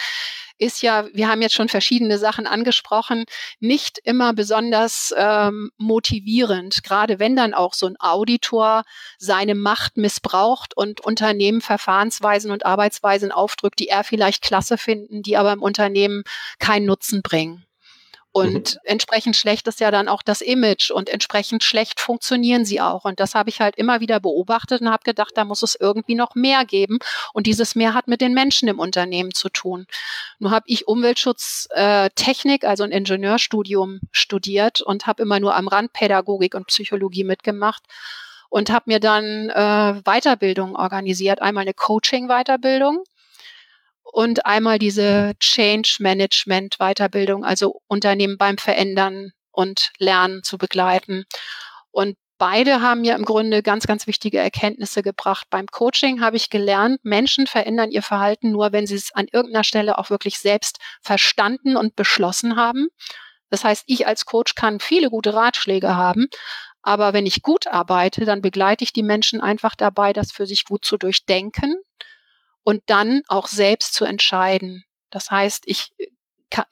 ist ja, wir haben jetzt schon verschiedene Sachen angesprochen, nicht immer besonders ähm, motivierend, gerade wenn dann auch so ein Auditor seine Macht missbraucht und Unternehmen Verfahrensweisen und Arbeitsweisen aufdrückt, die er vielleicht klasse finden, die aber im Unternehmen keinen Nutzen bringen. Und mhm. entsprechend schlecht ist ja dann auch das Image und entsprechend schlecht funktionieren sie auch. Und das habe ich halt immer wieder beobachtet und habe gedacht, da muss es irgendwie noch mehr geben. Und dieses mehr hat mit den Menschen im Unternehmen zu tun. Nur habe ich Umweltschutztechnik, äh, also ein Ingenieurstudium studiert und habe immer nur am Rand Pädagogik und Psychologie mitgemacht und habe mir dann äh, Weiterbildung organisiert. Einmal eine Coaching-Weiterbildung und einmal diese Change Management Weiterbildung, also Unternehmen beim Verändern und Lernen zu begleiten. Und beide haben mir im Grunde ganz, ganz wichtige Erkenntnisse gebracht. Beim Coaching habe ich gelernt, Menschen verändern ihr Verhalten nur, wenn sie es an irgendeiner Stelle auch wirklich selbst verstanden und beschlossen haben. Das heißt, ich als Coach kann viele gute Ratschläge haben, aber wenn ich gut arbeite, dann begleite ich die Menschen einfach dabei, das für sich gut zu durchdenken, und dann auch selbst zu entscheiden. Das heißt, ich äh,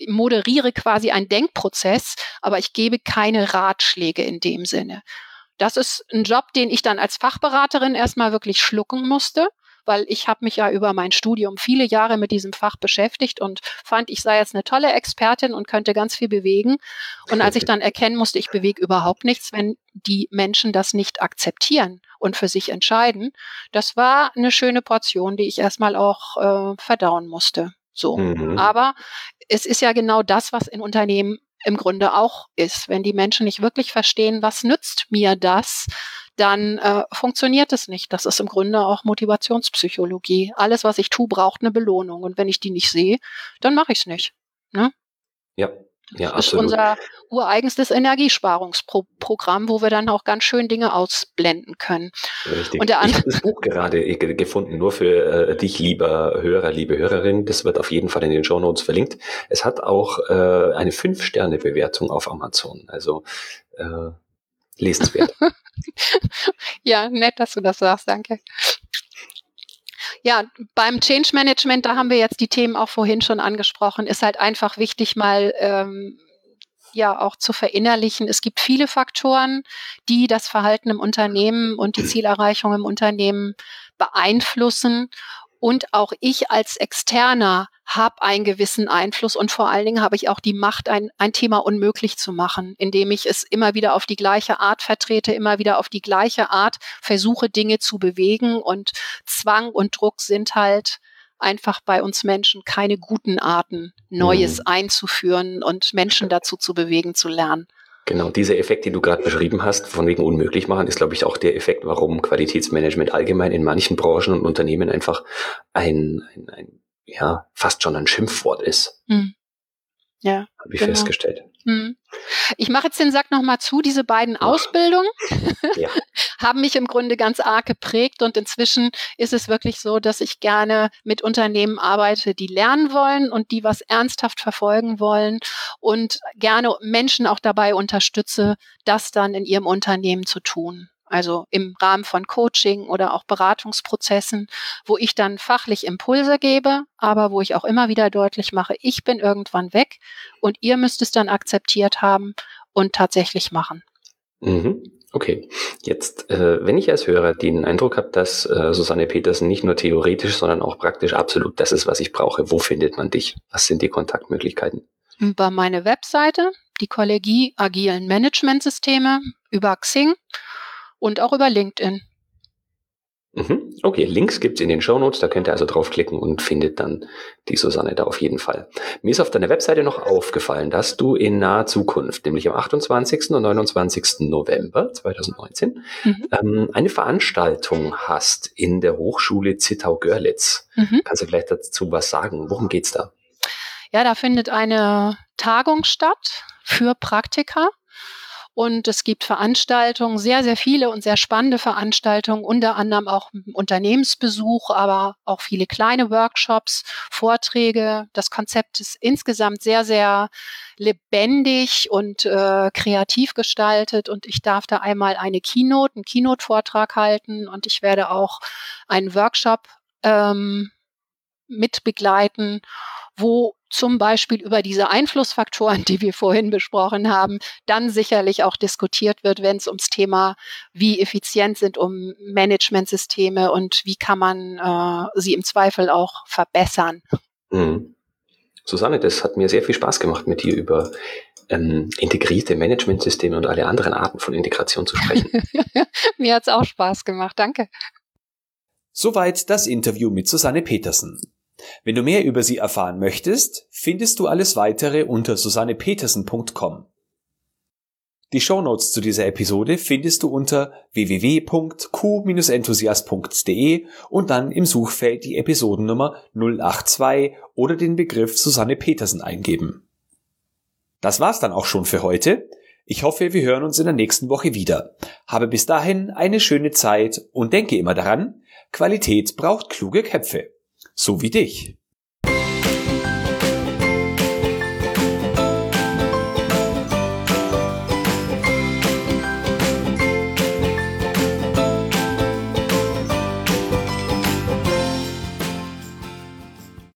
moderiere quasi einen Denkprozess, aber ich gebe keine Ratschläge in dem Sinne. Das ist ein Job, den ich dann als Fachberaterin erstmal wirklich schlucken musste, weil ich habe mich ja über mein Studium viele Jahre mit diesem Fach beschäftigt und fand, ich sei jetzt eine tolle Expertin und könnte ganz viel bewegen. Und als ich dann erkennen musste, ich bewege überhaupt nichts, wenn die Menschen das nicht akzeptieren und für sich entscheiden, das war eine schöne Portion, die ich erstmal auch äh, verdauen musste. So. Mhm. Aber es ist ja genau das, was in Unternehmen im Grunde auch ist. Wenn die Menschen nicht wirklich verstehen, was nützt mir das, dann äh, funktioniert es nicht. Das ist im Grunde auch Motivationspsychologie. Alles, was ich tue, braucht eine Belohnung. Und wenn ich die nicht sehe, dann mache ich es nicht. Ne? Ja. Ja, das ist unser ureigenstes Energiesparungsprogramm, wo wir dann auch ganz schön Dinge ausblenden können. Richtig. Und der ich habe das Buch gerade gefunden, nur für äh, dich, lieber Hörer, liebe Hörerin. Das wird auf jeden Fall in den Show Notes verlinkt. Es hat auch äh, eine Fünf-Sterne-Bewertung auf Amazon. Also äh, lesenswert. ja, nett, dass du das sagst, danke. Ja, beim Change Management, da haben wir jetzt die Themen auch vorhin schon angesprochen, ist halt einfach wichtig, mal ähm, ja auch zu verinnerlichen. Es gibt viele Faktoren, die das Verhalten im Unternehmen und die Zielerreichung im Unternehmen beeinflussen. Und auch ich als Externer habe einen gewissen Einfluss und vor allen Dingen habe ich auch die Macht, ein, ein Thema unmöglich zu machen, indem ich es immer wieder auf die gleiche Art vertrete, immer wieder auf die gleiche Art versuche, Dinge zu bewegen. Und Zwang und Druck sind halt einfach bei uns Menschen keine guten Arten, Neues mhm. einzuführen und Menschen dazu zu bewegen, zu lernen. Genau, dieser Effekt, den du gerade beschrieben hast, von wegen unmöglich machen, ist, glaube ich, auch der Effekt, warum Qualitätsmanagement allgemein in manchen Branchen und Unternehmen einfach ein, ein, ein ja, fast schon ein Schimpfwort ist. Hm. Ja. Habe ich genau. festgestellt. Hm. Ich mache jetzt den Sack nochmal zu. Diese beiden Ach. Ausbildungen ja. haben mich im Grunde ganz arg geprägt und inzwischen ist es wirklich so, dass ich gerne mit Unternehmen arbeite, die lernen wollen und die was ernsthaft verfolgen wollen und gerne Menschen auch dabei unterstütze, das dann in ihrem Unternehmen zu tun also im Rahmen von Coaching oder auch Beratungsprozessen, wo ich dann fachlich Impulse gebe, aber wo ich auch immer wieder deutlich mache, ich bin irgendwann weg und ihr müsst es dann akzeptiert haben und tatsächlich machen. Mhm. Okay, jetzt, äh, wenn ich als Hörer den Eindruck habe, dass äh, Susanne Petersen nicht nur theoretisch, sondern auch praktisch absolut das ist, was ich brauche, wo findet man dich? Was sind die Kontaktmöglichkeiten? Über meine Webseite, die Kollegie Agilen Managementsysteme, über Xing und auch über LinkedIn. Mhm. Okay, Links gibt's in den Show Notes, da könnt ihr also draufklicken und findet dann die Susanne da auf jeden Fall. Mir ist auf deiner Webseite noch aufgefallen, dass du in naher Zukunft, nämlich am 28. und 29. November 2019, mhm. ähm, eine Veranstaltung hast in der Hochschule Zittau-Görlitz. Mhm. Kannst du vielleicht dazu was sagen? Worum geht's da? Ja, da findet eine Tagung statt für Praktiker und es gibt Veranstaltungen, sehr, sehr viele und sehr spannende Veranstaltungen, unter anderem auch Unternehmensbesuch, aber auch viele kleine Workshops, Vorträge. Das Konzept ist insgesamt sehr, sehr lebendig und äh, kreativ gestaltet. Und ich darf da einmal eine Keynote, einen Keynote-Vortrag halten und ich werde auch einen Workshop ähm, mit begleiten, wo zum Beispiel über diese Einflussfaktoren, die wir vorhin besprochen haben, dann sicherlich auch diskutiert wird, wenn es ums Thema, wie effizient sind um Managementsysteme und wie kann man äh, sie im Zweifel auch verbessern. Mhm. Susanne, das hat mir sehr viel Spaß gemacht, mit dir über ähm, integrierte Managementsysteme und alle anderen Arten von Integration zu sprechen. mir hat es auch Spaß gemacht, danke. Soweit das Interview mit Susanne Petersen. Wenn du mehr über sie erfahren möchtest, findest du alles weitere unter susannepetersen.com. Die Shownotes zu dieser Episode findest du unter www.q-enthusiast.de und dann im Suchfeld die Episodennummer 082 oder den Begriff Susanne Petersen eingeben. Das war's dann auch schon für heute. Ich hoffe, wir hören uns in der nächsten Woche wieder. Habe bis dahin eine schöne Zeit und denke immer daran, Qualität braucht kluge Köpfe so wie dich.